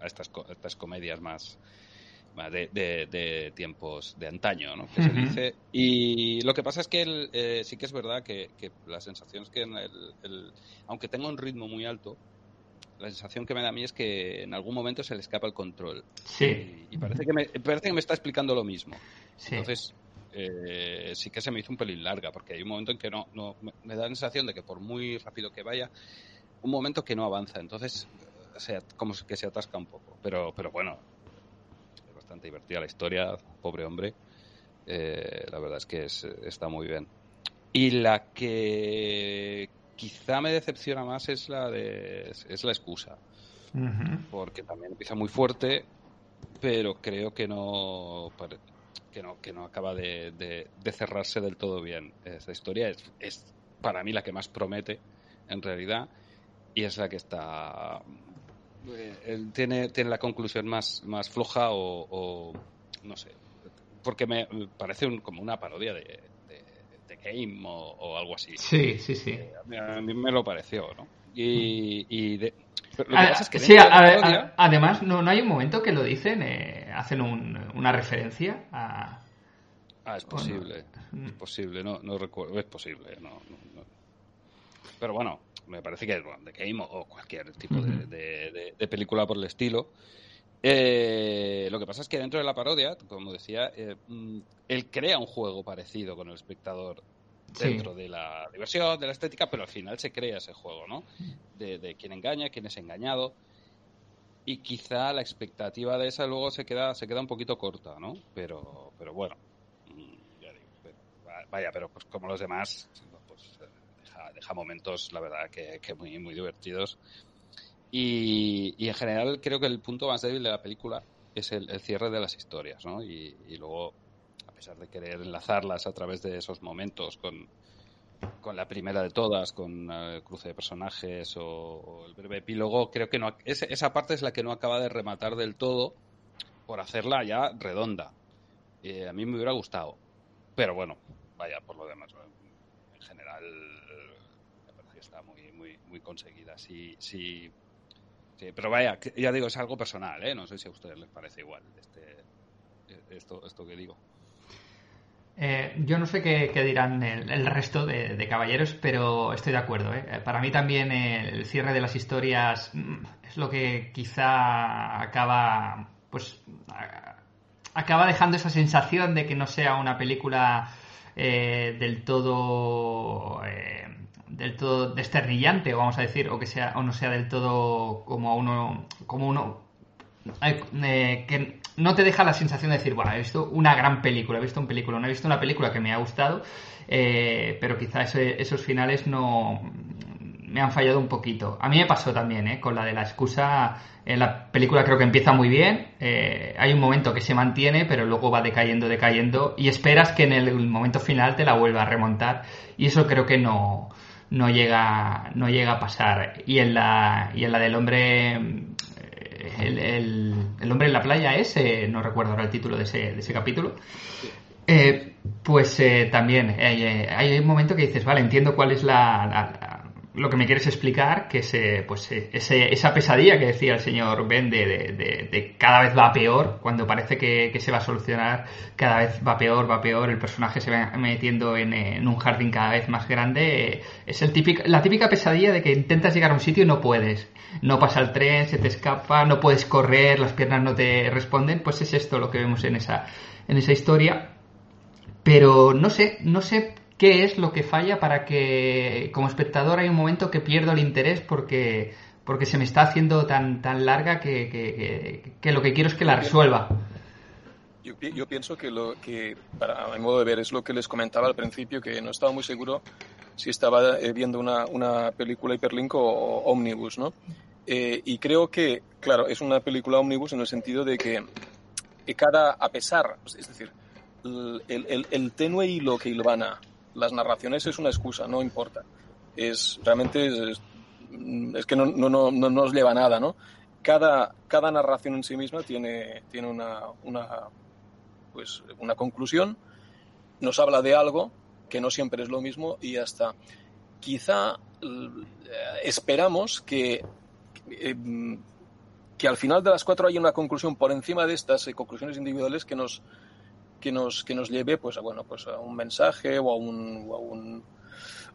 a estas, co- estas comedias más, más de, de- de tiempos de antaño, ¿no? Que se dice. Y lo que pasa es que el, eh, sí que es verdad que, que la sensación es que en el, el- aunque tenga un ritmo muy alto, la sensación que me da a mí es que en algún momento se le escapa el control. Sí, Y, y parece, que me, parece que me está explicando lo mismo. sí. Entonces, eh, sí que se me hizo un pelín larga, porque hay un momento en que no, no me, da la sensación de que por muy rápido que vaya, un momento que no avanza. Entonces, eh, sea, como que se atasca un poco. Pero, pero bueno, es bastante divertida la historia, pobre hombre. Eh, la verdad es que es- está muy bien. Y la que quizá me decepciona más es la de es la excusa porque también empieza muy fuerte, pero creo que no que no, que no acaba de, de- de cerrarse del todo bien. Esta historia es, es para mí la que más promete, en realidad, y es la que está eh, tiene, tiene la conclusión más, más floja o, o no sé, porque me parece un- como una parodia de, Game o, o algo así. Sí, sí, sí. A mí, a mí me lo pareció, ¿no? Y, y de- pero lo que A- pasa es que sí, a- a- además, no, no hay un momento que lo dicen, eh, hacen un- una referencia a... Ah, es posible. Mm. Es posible, no, no recuerdo. Es posible, no, no, no. Pero bueno, me parece que bueno, The Game o, cualquier tipo de película por el estilo. Eh, lo que pasa es que dentro de la parodia, como decía, eh, mm, él crea un juego parecido con el espectador Sí. dentro de la diversión, de la estética, pero al final se crea ese juego, ¿no? De, de quién engaña, quién es engañado. Y quizá la expectativa de esa luego se queda, se queda un poquito corta, ¿no? Pero, pero bueno, mm, ya digo, pero- va- vaya, pero pues como los demás, pues eh, deja, deja momentos, la verdad, que, que muy, muy divertidos. Y, y en general creo que el punto más débil de la película es el, el cierre de las historias, ¿no? Y, y luego, a pesar de querer enlazarlas a través de esos momentos con, con la primera de todas, con eh, el cruce de personajes o, o el breve epílogo, creo que no, ese- esa parte es la que no acaba de rematar del todo por hacerla ya redonda. Eh, a mí me hubiera gustado, pero bueno, vaya, por lo demás, en general me parece que está muy, muy, muy conseguida. Si, si, Sí, pero vaya, ya digo, es algo personal, ¿eh? No sé si a ustedes les parece igual este, esto, esto que digo. Eh, yo no sé qué, dirán el, resto de, caballeros, pero estoy de acuerdo. ¿eh? Para mí también eh, el cierre de las historias mm, es lo que quizá acaba, pues, acaba dejando esa sensación de que no sea una película eh, del todo, eh, del todo desternillante, vamos a decir, o que sea, o no sea del todo como uno, como uno eh, eh, que no te deja la sensación de decir, bueno, he visto una gran película, he visto un película, no he visto una película que me ha gustado, eh, pero quizá esos finales no me han fallado un poquito. A mí me pasó también, ¿eh? con la de la excusa, en la película creo que empieza muy bien, eh, hay un momento que se mantiene, pero luego va decayendo, decayendo, y esperas que en el momento final te la vuelva a remontar, y eso creo que no, no llega, no llega a pasar. Y en la, y en la del hombre el, el- el hombre en la playa es, eh, no recuerdo ahora el título de ese, de ese capítulo, eh, pues eh, también hay, eh, hay un momento que dices, vale, entiendo cuál es la- lo que me quieres explicar, que es eh, pues, eh, ese- esa pesadilla que decía el señor Ben de, cada vez va peor, cuando parece que, se va a solucionar, cada vez va peor, va peor, el personaje se va metiendo en, en un jardín cada vez más grande. eh, es el típico, la típica pesadilla de que intentas llegar a un sitio y no puedes. No pasa el tren, se te escapa, no puedes correr, las piernas no te responden, pues es esto lo que vemos en esa, en esa historia. Pero no sé, no sé qué es lo que falla para que como espectador hay un momento que pierdo el interés porque, porque se me está haciendo tan, tan larga que, que- lo que quiero es que la resuelva. Yo, yo pienso que lo que, para mi modo de ver, es lo que les comentaba al principio, que no estaba muy seguro si estaba eh, viendo una, una película hiperlink o, o ómnibus, ¿no? Eh, y creo que, claro, es una película ómnibus en el sentido de que, que cada, a pesar, es decir, el, el, el tenue hilo que hilvana las narraciones es una excusa, no importa. Es, realmente es, que no, no, no, no nos lleva a nada, ¿no? Cada, cada narración en sí misma tiene, tiene una, una, pues, una conclusión, nos habla de algo que no siempre es lo mismo y ya está. Quizá eh, esperamos que, eh, que al final de las cuatro haya una conclusión por encima de estas eh, conclusiones individuales que nos, que nos, que nos lleve pues, a, bueno, pues a un mensaje o a un, o a un,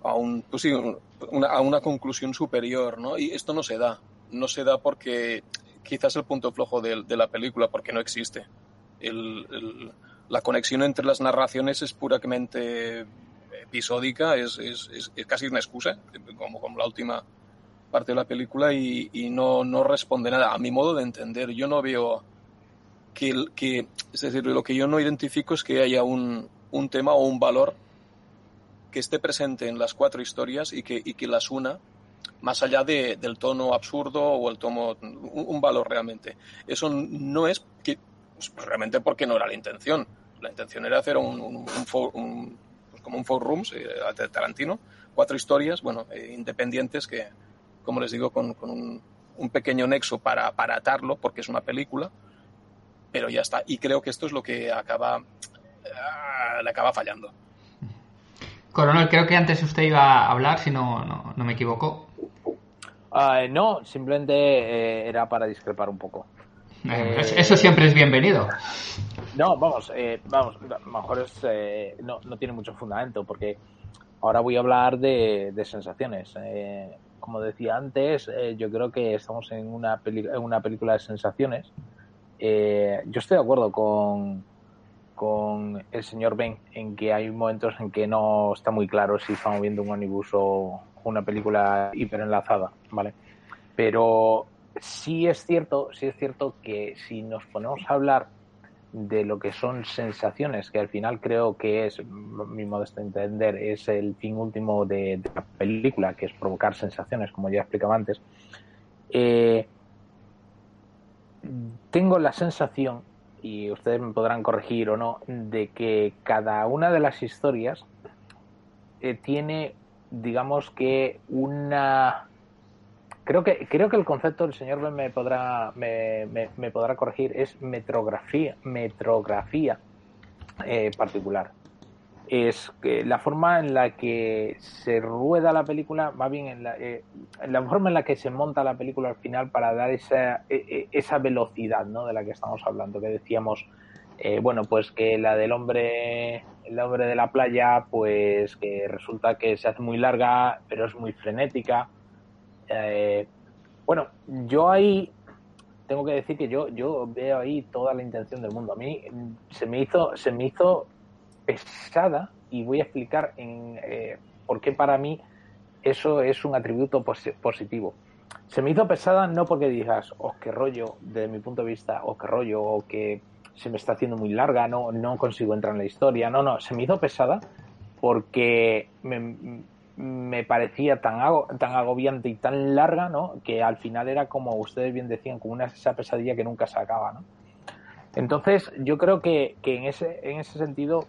a, un, pues sí, un- una, a una conclusión superior. ¿no? Y esto no se da. No se da porque quizás el punto flojo de, de la película, porque no existe. El- el- la conexión entre las narraciones es puramente episódica, es, es, es- es casi una excusa, como, como la última parte de la película, y, y no, no responde nada. A mi modo de entender, yo no veo que, que, es decir, lo que yo no identifico es que haya un, un tema o un valor que esté presente en las cuatro historias y que, y que las una más allá de- del tono absurdo o el tono, un, un valor realmente. Eso no es que, pues, realmente porque no era la intención. La intención era hacer un, un, un pues, como un four rooms eh, Tarantino, cuatro historias, bueno, eh, independientes que, como les digo, con, con un pequeño nexo para, para atarlo, porque es una película, pero ya está. Y creo que esto es lo que acaba, ah, le acaba fallando. Coronel, creo que antes usted iba a hablar, si no, no, no me equivoco. Ah, no, simplemente eh, era para discrepar un poco. Eh, Eh, Eso siempre es bienvenido. No, vamos, eh, vamos, a lo mejor es, eh, no, no tiene mucho fundamento porque ahora voy a hablar de, de sensaciones. Eh, como decía antes, eh, yo creo que estamos en una, peli- en una película de sensaciones. Eh, yo estoy de acuerdo con, con el señor Ben en que hay momentos en que no está muy claro si estamos viendo un ómnibus o una película hiperenlazada, ¿vale? Pero sí es cierto, sí es cierto que si nos ponemos a hablar de lo que son sensaciones, que al final creo que es, mi modesto entender, es el fin último de, de la película, que es provocar sensaciones, como ya explicaba antes, eh, tengo la sensación, y ustedes me podrán corregir o no, de que cada una de las historias eh, tiene, digamos que, una creo que creo que el concepto el señor me podrá me, me- me podrá corregir es metrografía metrografía eh, particular es que la forma en la que se rueda la película, más bien en la, eh, la forma en la que se monta la película al final para dar esa, e, e, esa velocidad ¿no? de la que estamos hablando, que decíamos, eh, bueno, pues que la del hombre, el hombre de la playa, pues que resulta que se hace muy larga, pero es muy frenética. Eh, bueno, yo ahí tengo que decir que yo, yo veo ahí toda la intención del mundo. A mí se me hizo, se me hizo pesada y voy a explicar en, eh, por qué para mí eso es un atributo positivo. Se me hizo pesada no porque digas, oh, qué rollo, desde mi punto de vista, oh, qué rollo, o que se me está haciendo muy larga, no, no consigo entrar en la historia. No, no, se me hizo pesada porque me, parecía tan, tan agobiante y tan larga, ¿no? Que al final era como ustedes bien decían, como una esa pesadilla que nunca se acaba, ¿no? Entonces, yo creo que, que en, ese, en ese sentido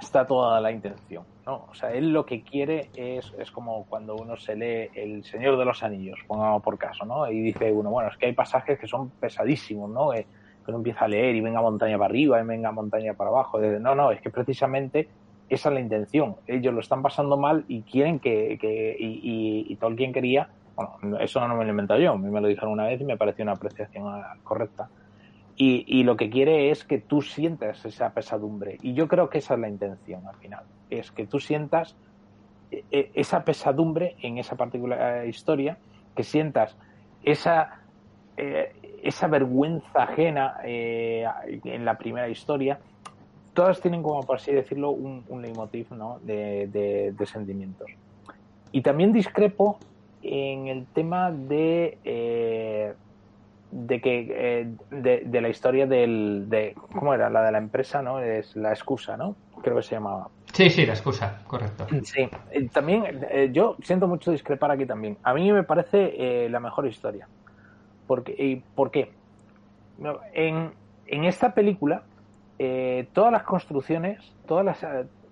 está toda la intención. ¿no? O sea, él lo que quiere es, es como cuando uno se lee El Señor de los Anillos, pongamos por caso, ¿no? Y dice uno, bueno, es que hay pasajes que son pesadísimos, ¿no? Que, uno empieza a leer y venga montaña para arriba y venga montaña para abajo. No, no, es que precisamente esa es la intención. Ellos lo están pasando mal y quieren que, que y, y, y Tolkien quería, bueno, eso no me lo he inventado yo, a mí me lo dijeron una vez y me pareció una apreciación correcta y, lo que quiere es que tú sientas esa pesadumbre. Y yo creo que esa es la intención al final. Es que tú sientas e, e, esa pesadumbre en esa particular historia, que sientas esa, eh, esa vergüenza ajena eh, en la primera historia. Todas tienen, como por así decirlo, un, un leitmotiv ¿no? de, sentimientos. Y también discrepo en el tema de eh, de que eh, de, la historia del de cómo era la de la empresa no es la excusa no creo que se llamaba. Sí sí la excusa correcto. Sí. También eh, yo siento mucho discrepar aquí también. A mí me parece eh, la mejor historia. Porque y por qué en, en esta película todas las construcciones todas las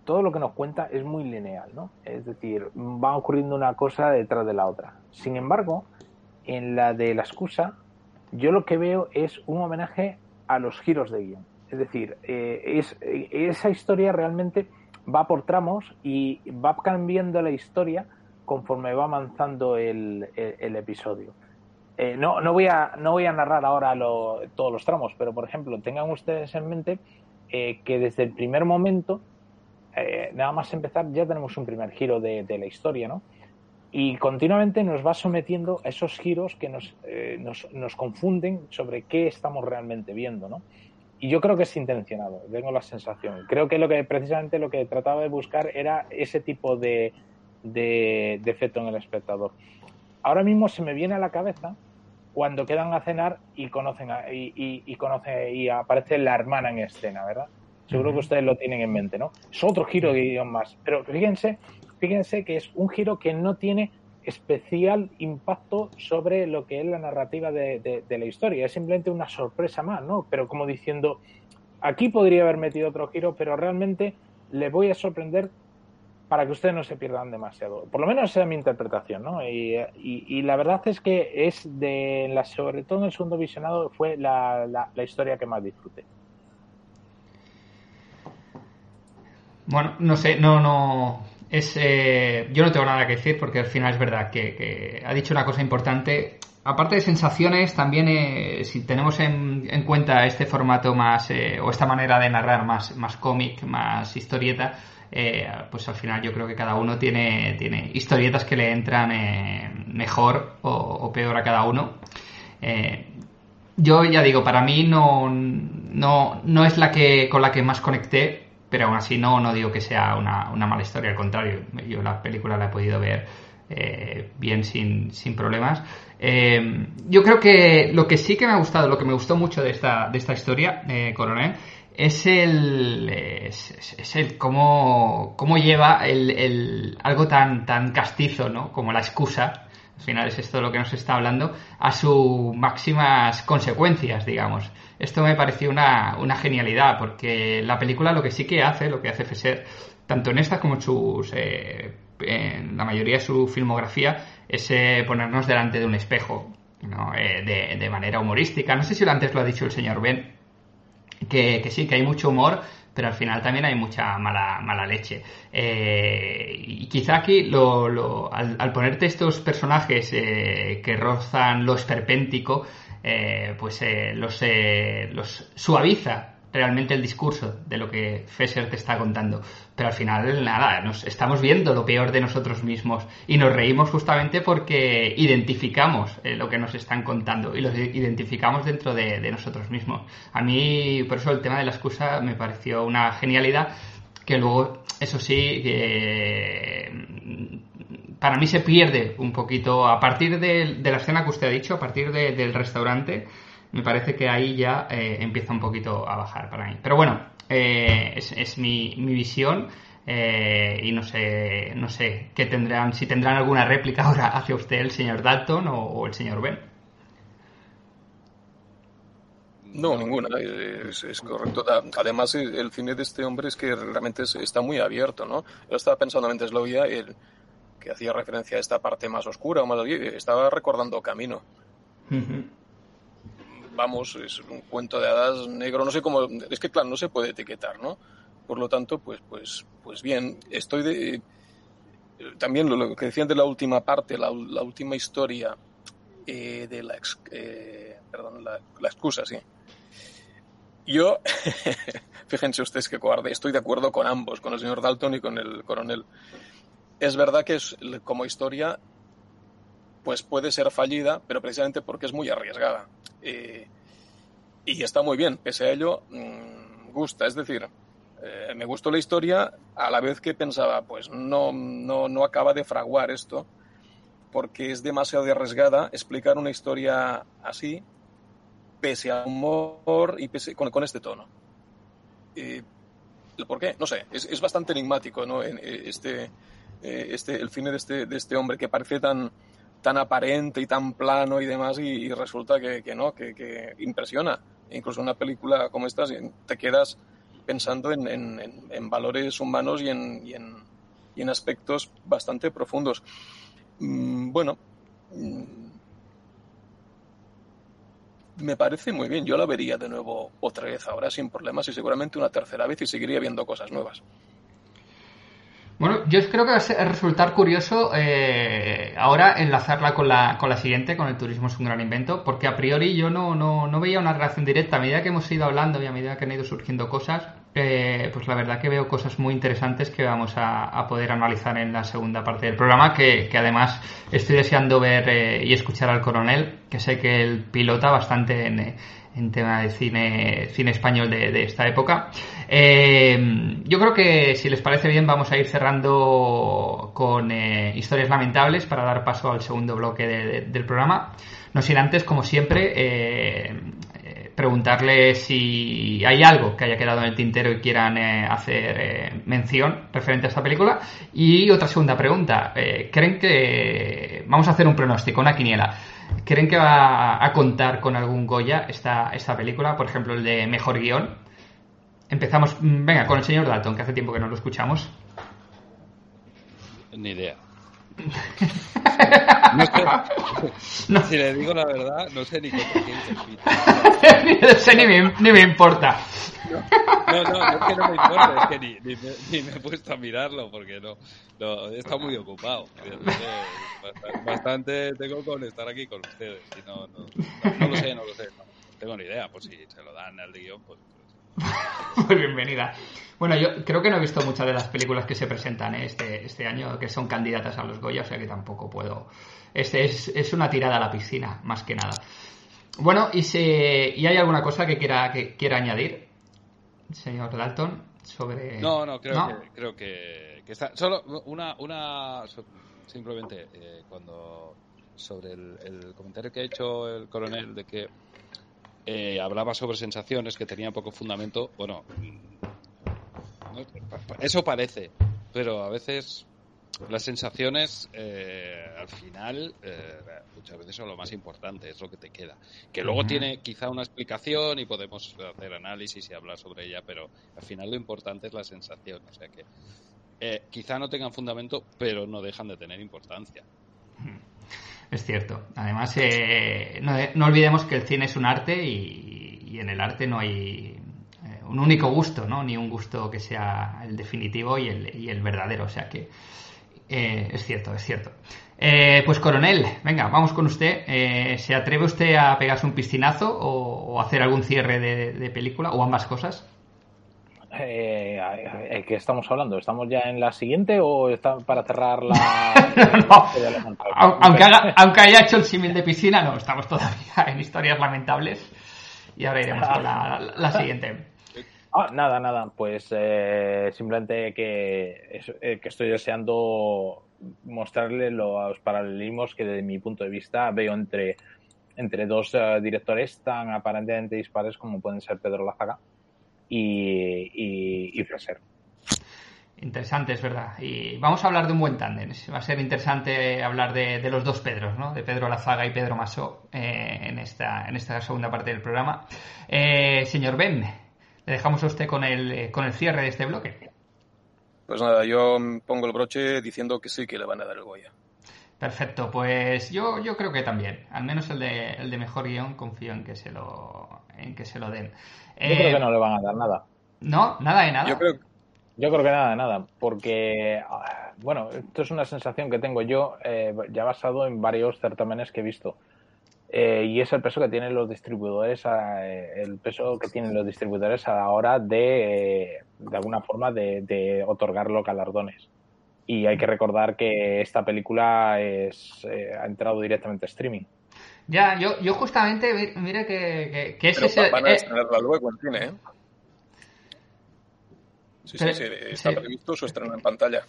todo lo que nos cuenta es muy lineal no es decir va ocurriendo una cosa detrás de la otra. Sin embargo en la de la excusa yo lo que veo es un homenaje a los giros de guion. Es decir, eh, es, esa historia realmente va por tramos y va cambiando la historia conforme va avanzando el, episodio. Eh, no, no, voy a, no voy a narrar ahora todos los tramos, pero por ejemplo, tengan ustedes en mente eh, que desde el primer momento, nada más empezar, ya tenemos un primer giro de, de la historia, ¿no? Y continuamente nos va sometiendo a esos giros que nos, eh, nos, nos, confunden sobre qué estamos realmente viendo, ¿no? Y yo creo que es intencionado, tengo la sensación. Creo que lo que precisamente lo que trataba de buscar era ese tipo de, de, efecto en el espectador. Ahora mismo se me viene a la cabeza cuando quedan a cenar y conocen y, y, y, conoce, y aparece la hermana en escena, ¿verdad? Seguro que ustedes lo tienen en mente, ¿no? Es otro giro de guion más. Pero fíjense fíjense que es un giro que no tiene especial impacto sobre lo que es la narrativa de, la historia. Es simplemente una sorpresa más, ¿no? Pero como diciendo, aquí podría haber metido otro giro, pero realmente le voy a sorprender para que ustedes no se pierdan demasiado. Por lo menos esa es mi interpretación, ¿no? Y, la verdad es que es de, la, sobre todo en el segundo visionado, fue la, la historia que más disfruté. Bueno, no sé, no, no, es, eh, yo no tengo nada que decir porque al final es verdad que, ha dicho una cosa importante. Aparte de sensaciones, también eh, si tenemos en, cuenta este formato más eh, o esta manera de narrar más, más cómic, más historieta, pues al final yo creo que cada uno tiene, tiene historietas que le entran mejor o, o, peor a cada uno. yo ya digo, para mí no, no, no es la que con la que más conecté, pero aún así no, no digo que sea una, mala historia, al contrario, yo la película la he podido ver eh, bien sin, sin problemas. Eh, yo creo que lo que sí que me ha gustado, lo que me gustó mucho de esta, de esta historia, eh, Coronel, es el, el cómo, cómo lleva el, el, algo tan, tan castizo, ¿no? Como la excusa, al final es esto lo que nos está hablando, a sus máximas consecuencias, digamos esto me pareció una, genialidad, porque la película lo que sí que hace, lo que hace Fesser, tanto en esta como en sus eh, en la mayoría de su filmografía, es eh, ponernos delante de un espejo, eh, de, manera humorística. No sé si antes lo ha dicho el señor Ben, que, sí, que hay mucho humor, pero al final también hay mucha mala, mala leche. Y quizá aquí lo, al, ponerte estos personajes que rozan lo esperpéntico, eh, pues los, los suaviza realmente el discurso de lo que Fesser te está contando. Pero al final, nada, nos estamos viendo lo peor de nosotros mismos y nos reímos justamente porque identificamos eh, lo que nos están contando y lo identificamos dentro de, nosotros mismos. A mí, por eso el tema de la excusa me pareció una genialidad que luego, eso sí, para mí se pierde un poquito a partir de, la escena que usted ha dicho, a partir del restaurante me parece que ahí ya eh, empieza un poquito a bajar para mí. Pero bueno, eh, es, mi, visión eh, y no sé, no sé qué tendrán, si tendrán alguna réplica ahora hacia usted el señor Dalton o, el señor Ben. No, ninguna, es, correcto. Además, el cine de este hombre es que realmente está muy abierto, ¿no? Yo estaba pensando mientras lo oía, el, que hacía referencia a esta parte más oscura, o más estaba recordando Camino vamos, es un cuento de hadas negro, no sé cómo, es que claro, no se puede etiquetar, ¿no? Por lo tanto, pues, pues, pues bien, estoy de, también lo, que decían de la última parte, la, última historia eh, de la, eh, perdón, la, excusa, sí. Yo, fíjense ustedes que cobarde, estoy de acuerdo con ambos, con el señor Dalton y con el coronel. Es verdad que es, como historia pues puede ser fallida, pero precisamente porque es muy arriesgada. Eh, y está muy bien, pese a ello, mm, gusta. Es decir, eh, me gustó la historia a la vez que pensaba, pues no, no, no acaba de fraguar esto, porque es demasiado arriesgada explicar una historia así, pese a humor y pese, con, con este tono. Eh, ¿Por qué? No sé, es, es bastante enigmático ¿no? este, este, el fin de este, de este hombre que parece tan tan aparente y tan plano y demás y, resulta que, que no, que, que, impresiona. Incluso una película como esta te quedas pensando en, en, en valores humanos y en, y en, aspectos bastante profundos. Mm, bueno, mm, me parece muy bien. Yo la vería de nuevo otra vez ahora sin problemas y seguramente una tercera vez y seguiría viendo cosas nuevas. Bueno, yo creo que va a resultar curioso eh, ahora enlazarla con la, con la siguiente, con el turismo es un gran invento, porque a priori yo no, no, no veía una relación directa. A medida que hemos ido hablando y a medida que han ido surgiendo cosas, eh, pues la verdad que veo cosas muy interesantes que vamos a, poder analizar en la segunda parte del programa, que, además estoy deseando ver eh, y escuchar al coronel, que sé que él pilota bastante en en tema de cine, cine español de, esta época. Eh, yo creo que si les parece bien vamos a ir cerrando con eh, historias lamentables para dar paso al segundo bloque del programa. No sin antes, como siempre, eh, preguntarle si hay algo que haya quedado en el tintero y quieran hacer mención referente a esta película. Y otra segunda pregunta, ¿creen que vamos a hacer un pronóstico, una quiniela? ¿Creen que va a contar con algún Goya esta, esta película? Por ejemplo, el de Mejor Guión. Empezamos, mm, venga, con el señor Dalton, que hace tiempo que no lo escuchamos. Ni idea. No Si le digo la verdad, no sé ni con quién se sé ni me, ni me importa. No, no, es que no me importa, es que ni, ni, me, he puesto a mirarlo porque no, no he estado muy ocupado. Bastante tengo con estar aquí con ustedes. Y no, no, no, lo sé, no lo sé. No, tengo ni idea, pues si se lo dan al guion, pues. pues... Muy bienvenida. Bueno, yo creo que no he visto muchas de las películas que se presentan ¿eh? este, este año que son candidatas a los Goya, o sea que tampoco puedo. Este es, es una tirada a la piscina, más que nada. Bueno, y, si, ¿y hay alguna cosa que quiera, que quiera añadir, señor Dalton, sobre... No, no, creo, Que, creo que, está... Solo una... una simplemente, eh, cuando... Sobre el, comentario que ha hecho el coronel de que eh, hablaba sobre sensaciones que tenía poco fundamento, bueno, eso parece, pero a veces las sensaciones eh, al final eh, muchas veces son lo más importante, es lo que te queda. Que luego tiene quizá una explicación y podemos hacer análisis y hablar sobre ella, pero al final lo importante es la sensación. O sea que eh, quizá no tengan fundamento, pero no dejan de tener importancia. Es cierto. Además, no, olvidemos que el cine es un arte y, y en el arte no hay un único gusto, ¿no? Ni un gusto que sea el definitivo y el, y el verdadero. O sea que eh, es cierto, es cierto. Eh, pues coronel, venga, vamos con usted. Eh, ¿Se atreve usted a pegarse un piscinazo o, o hacer algún cierre de, de película o ambas cosas? Eh, ¿eh, ¿Qué estamos hablando? ¿Estamos ya en la siguiente o está para cerrar la.? no, aunque, haga, aunque, haya hecho el símil de piscina, no, estamos todavía en historias lamentables. Y ahora iremos con la, la, la siguiente. Ah, nada, nada. Pues eh, simplemente que, eh, que estoy deseando mostrarle los paralelismos que desde mi punto de vista veo entre, entre dos uh, directores tan aparentemente dispares como pueden ser Pedro Lazaga y, y, Fraser. Interesante, es verdad. Y vamos a hablar de un buen tándem. Va a ser interesante hablar de, de, los dos Pedros, ¿no? De Pedro Lazaga y Pedro Masó eh, en, esta, en esta segunda parte del programa. Eh, señor Ben, le dejamos a usted con el, con el cierre de este bloque. Pues nada, yo pongo el broche diciendo que sí que le van a dar el Goya. Perfecto, pues yo, yo creo que también. Al menos el de, el de mejor guion confío en que se lo, en que se lo den. Yo eh, creo que no le van a dar nada. No, nada de nada. Yo creo, yo creo que nada de nada, porque, bueno, esto es una sensación que tengo yo eh, ya basado en varios certámenes que he visto. Eh, y es el peso que tienen los distribuidores, a, eh, el peso que tienen los distribuidores a la hora de, de alguna forma, de, de otorgar los galardones. Y hay que recordar que esta película es, eh, ha entrado directamente a streaming. Ya, yo, yo justamente, mira que, que, que ese... Pero van a estrenarla luego en cine, ¿eh? Sí, sí, sí, está sí. previsto su estreno en pantalla.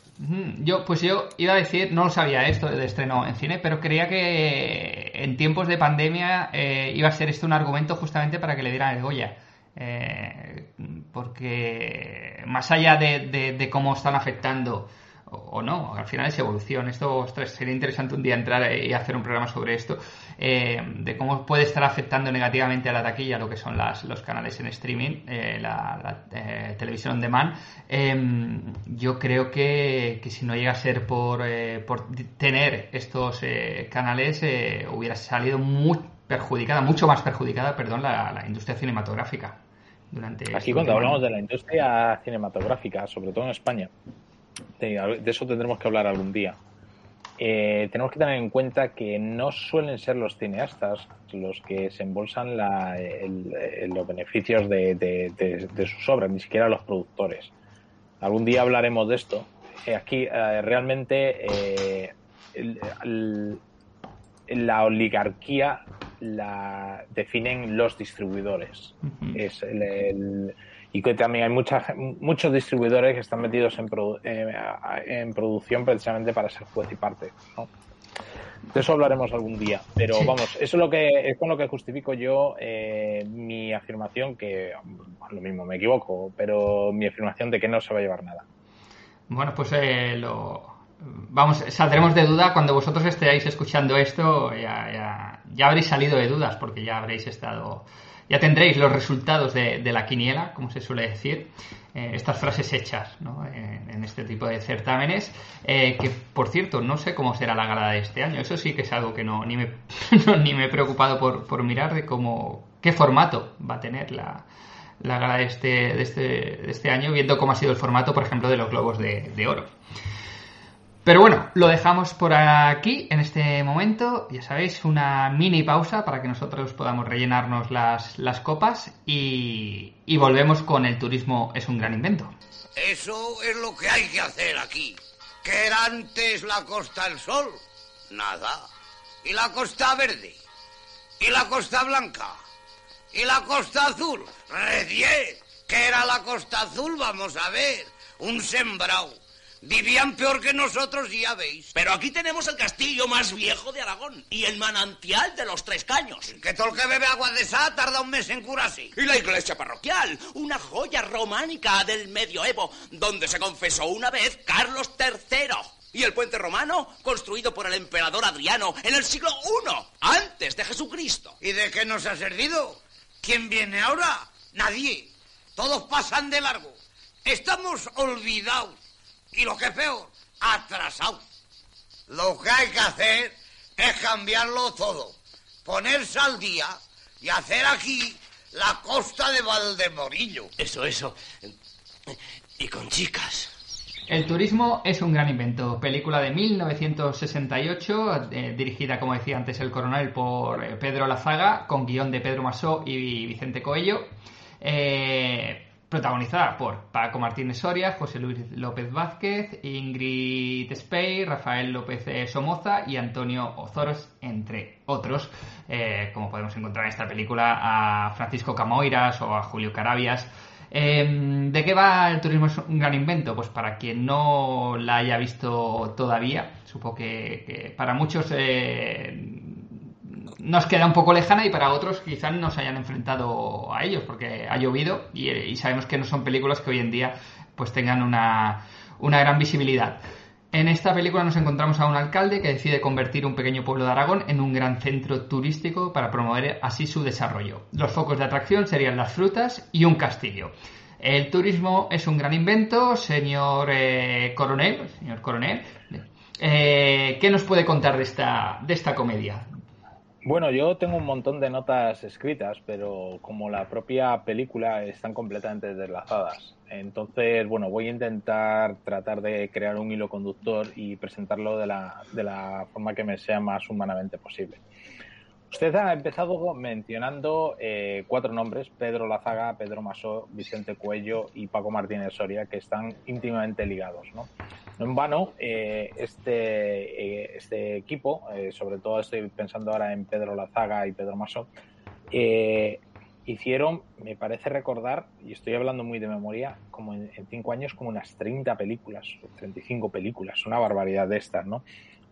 Yo, pues yo iba a decir, no lo sabía esto de estreno en cine, pero creía que en tiempos de pandemia eh, iba a ser esto un argumento justamente para que le dieran el Goya. Eh, porque más allá de, de, de cómo están afectando o no, al final es evolución. Esto ostras, sería interesante un día entrar y hacer un programa sobre esto, eh, de cómo puede estar afectando negativamente a la taquilla lo que son las, los canales en streaming, eh, la, la eh, televisión on demand. yo creo que, que, si no llega a ser por, eh, por tener estos eh, canales, hubiera salido muy perjudicada, mucho más perjudicada, perdón, la, la industria cinematográfica. Durante Aquí cuando hablamos de la industria cinematográfica, sobre todo en España, de eso tendremos que hablar algún día. Eh, tenemos que tener en cuenta que no suelen ser los cineastas los que se embolsan la, el, el, los beneficios de, de, de, de, sus obras, ni siquiera los productores. Algún día hablaremos de esto. Eh, aquí eh, realmente el, la oligarquía la definen los distribuidores. Uh -huh. Es el, y que también hay mucha, muchos distribuidores que están metidos en, produ eh, en producción precisamente para ser juez y parte. ¿no? De eso hablaremos algún día, pero sí. vamos, eso es lo que es con lo que justifico yo eh, mi afirmación que lo mismo me equivoco, pero mi afirmación de que no se va a llevar nada. Bueno, pues eh, lo vamos, saldremos de duda cuando vosotros estéis escuchando esto, ya, ya, ya habréis salido de dudas porque ya habréis estado ya tendréis los resultados de, la quiniela, como se suele decir, eh, estas frases hechas ¿no? en, este tipo de certámenes, eh, que por cierto no sé cómo será la gala de este año, eso sí que es algo que no ni me, no, ni me he preocupado por, por, mirar de cómo, qué formato va a tener la, la gala de este, de, este, de este año, viendo cómo ha sido el formato, por ejemplo, de los globos de oro. Pero bueno, lo dejamos por aquí en este momento. Ya sabéis, una mini pausa para que nosotros podamos rellenarnos las, las copas y, y, volvemos con el turismo es un gran invento. Eso es lo que hay que hacer aquí. ¿Qué era antes la Costa del Sol? Nada. ¿Y la Costa Verde? ¿Y la Costa Blanca? ¿Y la Costa Azul? Recién. ¿Qué era la Costa Azul? Vamos a ver. Un sembrado Vivían peor que nosotros, ya veis. Pero aquí tenemos el castillo más viejo de Aragón y el manantial de los Tres Caños. Que todo el que bebe agua de esa tarda un mes en curarse. Y la iglesia parroquial, una joya románica del medioevo, donde se confesó una vez Carlos III. Y el puente romano, construido por el emperador Adriano en el siglo I, antes de Jesucristo. ¿Y de qué nos ha servido? ¿Quién viene ahora? Nadie. Todos pasan de largo. Estamos olvidados y lo que es peor, atrasado. Lo que hay que hacer es cambiarlo todo, ponerse al día y hacer aquí la costa de Valdemorillo. Eso, eso. Y con chicas. El turismo es un gran invento. Película de 1968, eh, dirigida, como decía antes el coronel, por eh, Pedro Lazaga, con guion de Pedro Masó y Vicente Coello. Eh, protagonizada por Paco Martínez Soria, José Luis López Vázquez, Ingrid Spey, Rafael López eh, Somoza y Antonio Ozoros, entre otros, eh, como podemos encontrar en esta película, a Francisco Camoiras o a Julio Carabias. Em, ¿De qué va el turismo es un gran invento? Pues para quien no la haya visto todavía, supongo que, para muchos eh, nos queda un poco lejana y para otros quizás no se hayan enfrentado a ellos porque ha llovido y, sabemos que no son películas que hoy en día pues tengan una, una gran visibilidad. En esta película nos encontramos a un alcalde que decide convertir un pequeño pueblo de Aragón en un gran centro turístico para promover así su desarrollo. Los focos de atracción serían las frutas y un castillo. El turismo es un gran invento, señor eh, coronel, señor coronel. Eh, ¿Qué nos puede contar de esta, de esta comedia? Bueno, yo tengo un montón de notas escritas, pero como la propia película están completamente deslazadas. Entonces, bueno, voy a intentar tratar de crear un hilo conductor y presentarlo de la, de la forma que me sea más humanamente posible. Usted ha empezado mencionando eh, cuatro nombres, Pedro Lazaga, Pedro Masó, Vicente Cuello y Paco Martínez Soria, que están íntimamente ligados. No, no en vano, eh, este, eh, este equipo, sobre todo estoy pensando ahora en Pedro Lazaga y Pedro Masó, hicieron, me parece recordar, y estoy hablando muy de memoria, como en, en, cinco años, como unas 30 películas, 35 películas, una barbaridad de estas, ¿no?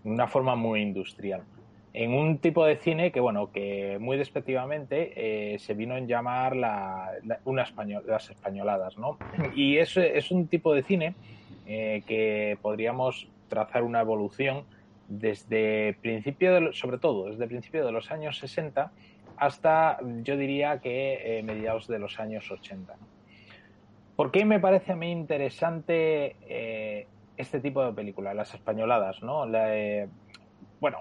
Una forma muy industrial en un tipo de cine que, bueno, que muy despectivamente eh, se vino en llamar la, español, las españoladas, ¿no? Y es, es un tipo de cine eh, que podríamos trazar una evolución desde principio, de, sobre todo desde principio de los años 60 hasta, yo diría que eh, mediados de los años 80. ¿no? ¿Por qué me parece a mí interesante este tipo de películas, las españoladas, ¿no? La, bueno,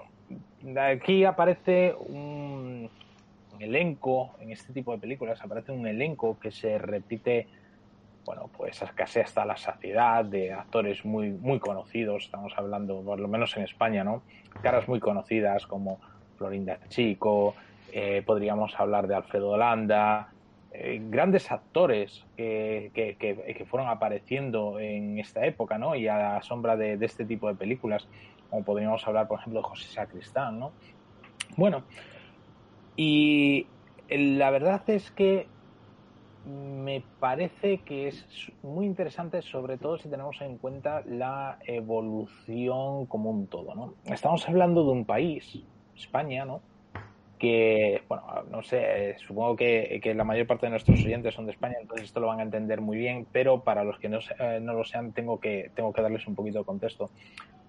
aquí aparece un elenco, en este tipo de películas aparece un elenco que se repite, bueno, pues casi hasta la saciedad de actores muy, muy conocidos, estamos hablando, por lo menos en España, ¿no? Caras muy conocidas como Florinda Chico, eh, podríamos hablar de Alfredo Holanda, eh, grandes actores que, que, que, fueron apareciendo en esta época, ¿no? Y a la sombra de, de este tipo de películas como podríamos hablar, por ejemplo, de José Sacristán, ¿no? Bueno, y la verdad es que me parece que es muy interesante, sobre todo si tenemos en cuenta la evolución como un todo, ¿no? Estamos hablando de un país, España, ¿no? que, bueno, no sé, supongo que, que, la mayor parte de nuestros oyentes son de España, entonces esto lo van a entender muy bien, pero para los que no, eh, no lo sean, tengo que, tengo que darles un poquito de contexto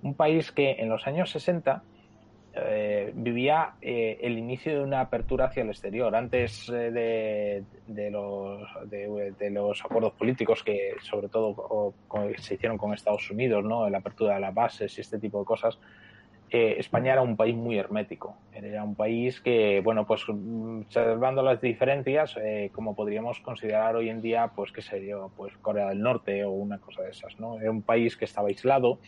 un país que en los años 60 eh, vivía eh, el inicio de una apertura hacia el exterior, antes eh, de, los, de, los acuerdos políticos que sobre todo se hicieron con Estados Unidos, ¿no? la apertura de las bases y este tipo de cosas. España era un país muy hermético, era un país que, bueno, pues observando las diferencias, como podríamos considerar hoy en día, pues que sería pues Corea del Norte o una cosa de esas, ¿no? Era un país que estaba aislado,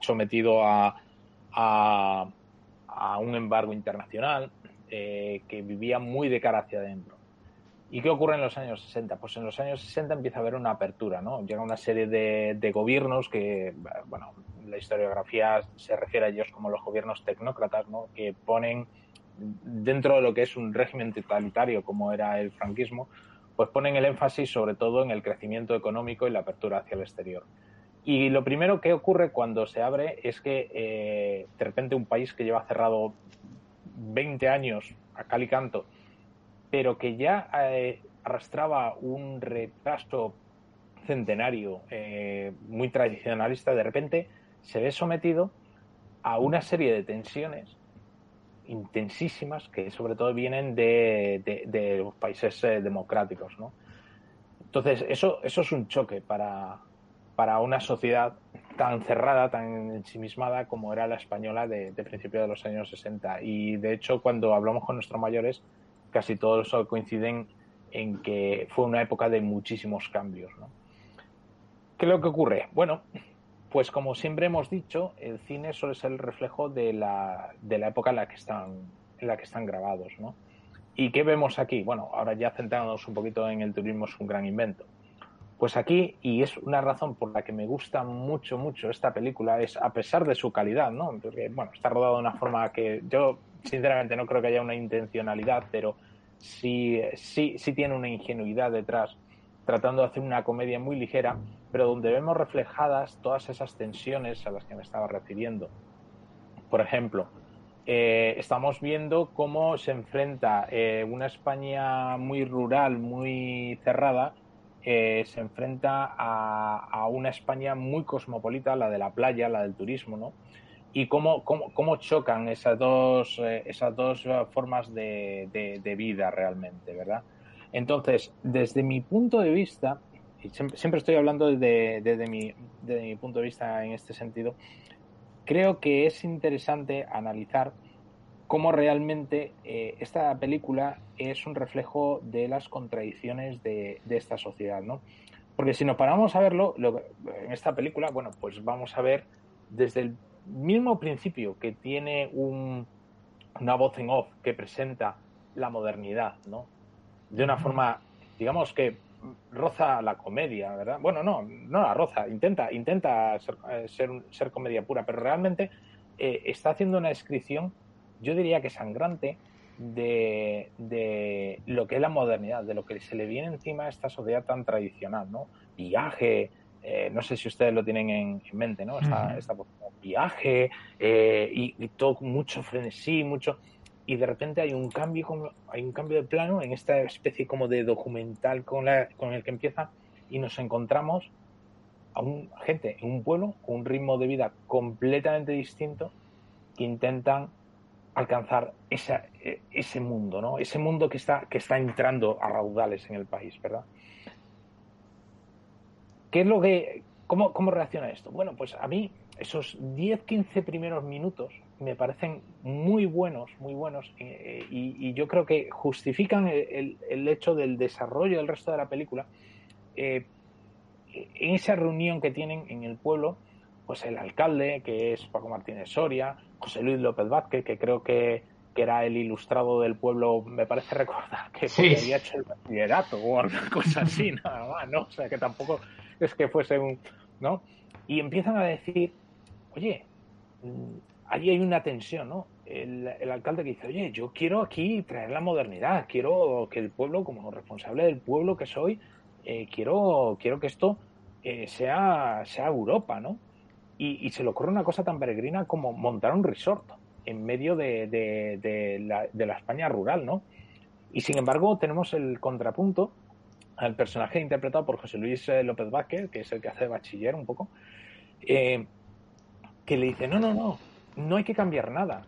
sometido a, a, un embargo internacional, eh, que vivía muy de cara hacia adentro. ¿Y qué ocurre en los años 60? Pues en los años 60 empieza a haber una apertura, ¿no? Llega una serie de, de, gobiernos que, bueno, la historiografía se refiere a ellos como los gobiernos tecnócratas, ¿no? Que ponen dentro de lo que es un régimen totalitario como era el franquismo, pues ponen el énfasis sobre todo en el crecimiento económico y la apertura hacia el exterior. Y lo primero que ocurre cuando se abre es que eh, de repente un país que lleva cerrado 20 años a cal y canto, pero que ya eh, arrastraba un retraso centenario eh, muy tradicionalista, de repente se ve sometido a una serie de tensiones intensísimas que sobre todo vienen de, de, los países democráticos. ¿no? Entonces, eso, eso es un choque para, para una sociedad tan cerrada, tan ensimismada como era la española de, de principios de los años 60. Y de hecho, cuando hablamos con nuestros mayores, casi todos coinciden en que fue una época de muchísimos cambios. ¿no? ¿Qué es lo que ocurre? Bueno, pues como siempre hemos dicho, el cine suele ser el reflejo de la, de la época en la que están, en la que están grabados. ¿no? ¿Y qué vemos aquí? Bueno, ahora ya centrándonos un poquito en el turismo es un gran invento. Pues aquí, y es una razón por la que me gusta mucho, mucho esta película, es a pesar de su calidad, ¿no? Porque, bueno, está rodado de una forma que yo, sinceramente, no creo que haya una intencionalidad, pero sí, sí, sí tiene una ingenuidad detrás, tratando de hacer una comedia muy ligera, pero donde vemos reflejadas todas esas tensiones a las que me estaba refiriendo. Por ejemplo, eh, estamos viendo cómo se enfrenta eh, una España muy rural, muy cerrada, eh, se enfrenta a, una España muy cosmopolita, la de la playa, la del turismo, ¿no? Y cómo, cómo, cómo chocan esas dos, eh, esas dos formas de, de, de, vida realmente, ¿verdad? Entonces, desde mi punto de vista, y siempre, siempre estoy hablando desde, desde, mi, desde mi punto de vista en este sentido, creo que es interesante analizar cómo realmente eh, esta película es un reflejo de las contradicciones de, de, esta sociedad, ¿no? Porque si nos paramos a verlo, lo, en esta película, bueno, pues vamos a ver desde el mismo principio que tiene un, una voz en off que presenta la modernidad, ¿no? De una forma, digamos que roza la comedia, ¿verdad? Bueno, no, no la roza, intenta, intenta ser, ser, ser comedia pura, pero realmente eh, está haciendo una descripción yo diría que sangrante de, de, lo que es la modernidad, de lo que se le viene encima a esta sociedad tan tradicional, ¿no? Viaje, eh, no sé si ustedes lo tienen en, en mente, ¿no? Esta, uh -huh. esta viaje eh, y, y, todo mucho frenesí, mucho y de repente hay un cambio como, hay un cambio de plano en esta especie como de documental con, la, con el que empieza y nos encontramos a un gente en un pueblo con un ritmo de vida completamente distinto que intentan alcanzar esa, ese mundo, ¿no? Ese mundo que está, que está entrando a raudales en el país, ¿verdad? ¿Qué es lo que, cómo, cómo reacciona esto? Bueno, pues a mí esos 10, 15 primeros minutos me parecen muy buenos, muy buenos, eh, y, y, yo creo que justifican el, el, hecho del desarrollo del resto de la película. Eh, en esa reunión que tienen en el pueblo, pues el alcalde, que es Paco Martínez Soria, José Luis López Vázquez, que creo que, que era el ilustrado del pueblo, me parece recordar que sí. había hecho el bachillerato o alguna cosa así, nada más, ¿no? O sea, que tampoco es que fuese un, ¿no? Y empiezan a decir, oye, allí hay una tensión, ¿no? El, el, alcalde que dice, oye, yo quiero aquí traer la modernidad, quiero que el pueblo, como responsable del pueblo que soy, eh, quiero, quiero que esto eh, sea, sea Europa, ¿no? Y, se le ocurre una cosa tan peregrina como montar un resort en medio de, de, la, de, la, España rural, ¿no? Y sin embargo tenemos el contrapunto al personaje interpretado por José Luis eh, López Vázquez, que es el que hace bachiller un poco, eh, que le dice, no, no, no, no hay que cambiar nada.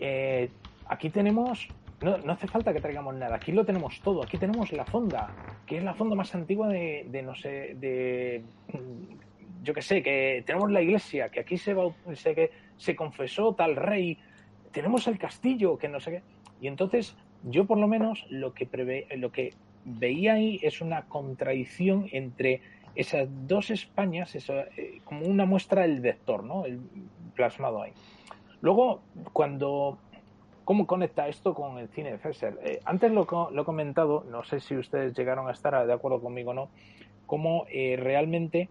Eh, aquí tenemos, no, no, hace falta que traigamos nada, aquí lo tenemos todo, aquí tenemos la fonda, que es la fonda más antigua de no sé, de yo que sé, que tenemos la iglesia, que aquí se, se, que se confesó tal rey, tenemos el castillo, que no sé qué. Y entonces, yo por lo menos lo que, prevé, lo que veía ahí es una contradicción entre esas dos Españas, eso, eh, como una muestra del vector, ¿no? El plasmado ahí. Luego, cuando. ¿Cómo conecta esto con el cine de Fesser? Eh, antes lo, lo, he comentado, no sé si ustedes llegaron a estar de acuerdo conmigo o no, cómo eh, realmente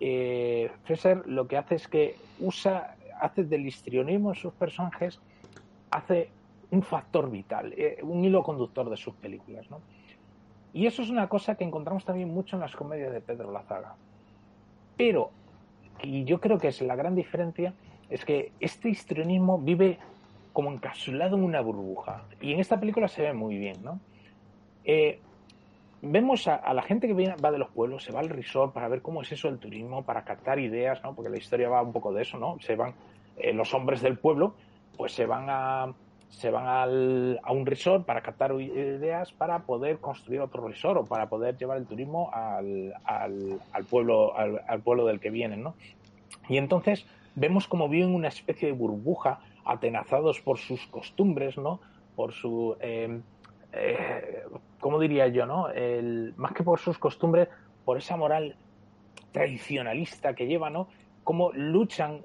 eh, Fesser lo que hace es que usa, hace del histrionismo en sus personajes, hace un factor vital, eh, un hilo conductor de sus películas, ¿no? Y eso es una cosa que encontramos también mucho en las comedias de Pedro Lazaga. Pero, y yo creo que es la gran diferencia, es que este histrionismo vive como encapsulado en una burbuja. Y en esta película se ve muy bien, ¿no? Eh, vemos a, la gente que viene, va de los pueblos, se va al resort para ver cómo es eso el turismo, para captar ideas, ¿no? Porque la historia va un poco de eso, ¿no? Se van eh, los hombres del pueblo, pues se van a se van al, a un resort para captar ideas para poder construir otro resort o para poder llevar el turismo al, al, pueblo al, al, pueblo del que vienen, ¿no? Y entonces vemos como viven una especie de burbuja atenazados por sus costumbres, ¿no? Por su eh, eh, ¿cómo diría yo, no? El, más que por sus costumbres, por esa moral tradicionalista que lleva, ¿no? Cómo luchan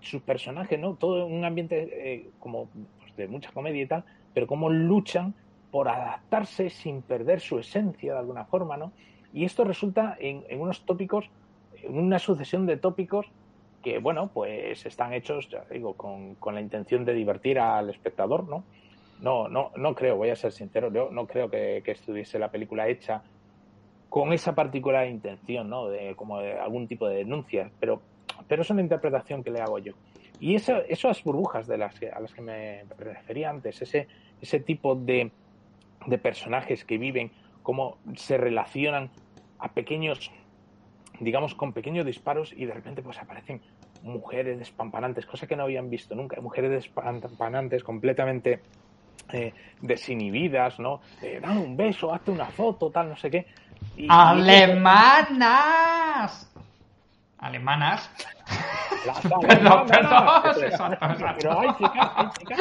sus personajes, ¿no? Todo un ambiente eh, como pues, de mucha comedia y tal, pero cómo luchan por adaptarse sin perder su esencia de alguna forma, ¿no? Y esto resulta en, unos tópicos, en una sucesión de tópicos que, bueno, pues están hechos, ya digo, con la intención de divertir al espectador, ¿no? No, no, no creo, voy a ser sincero, yo no creo que, estuviese la película hecha con esa particular intención, ¿no? De como de algún tipo de denuncia, pero, pero es una interpretación que le hago yo. Y esa, esas burbujas de las que, a las que me refería antes, ese, ese tipo de, de personajes que viven, cómo se relacionan a pequeños, digamos, con pequeños disparos y de repente pues aparecen mujeres despampanantes, cosa que no habían visto nunca, mujeres despampanantes completamente eh, desinhibidas, ¿no? Eh, dame un beso, hazte una foto, tal, no sé qué. Y, ¡Alemanas! ¿Alemanas? Las Perdón, alemanas. perdón. Exacto, exacto. Pero hay chicas, hay chicas.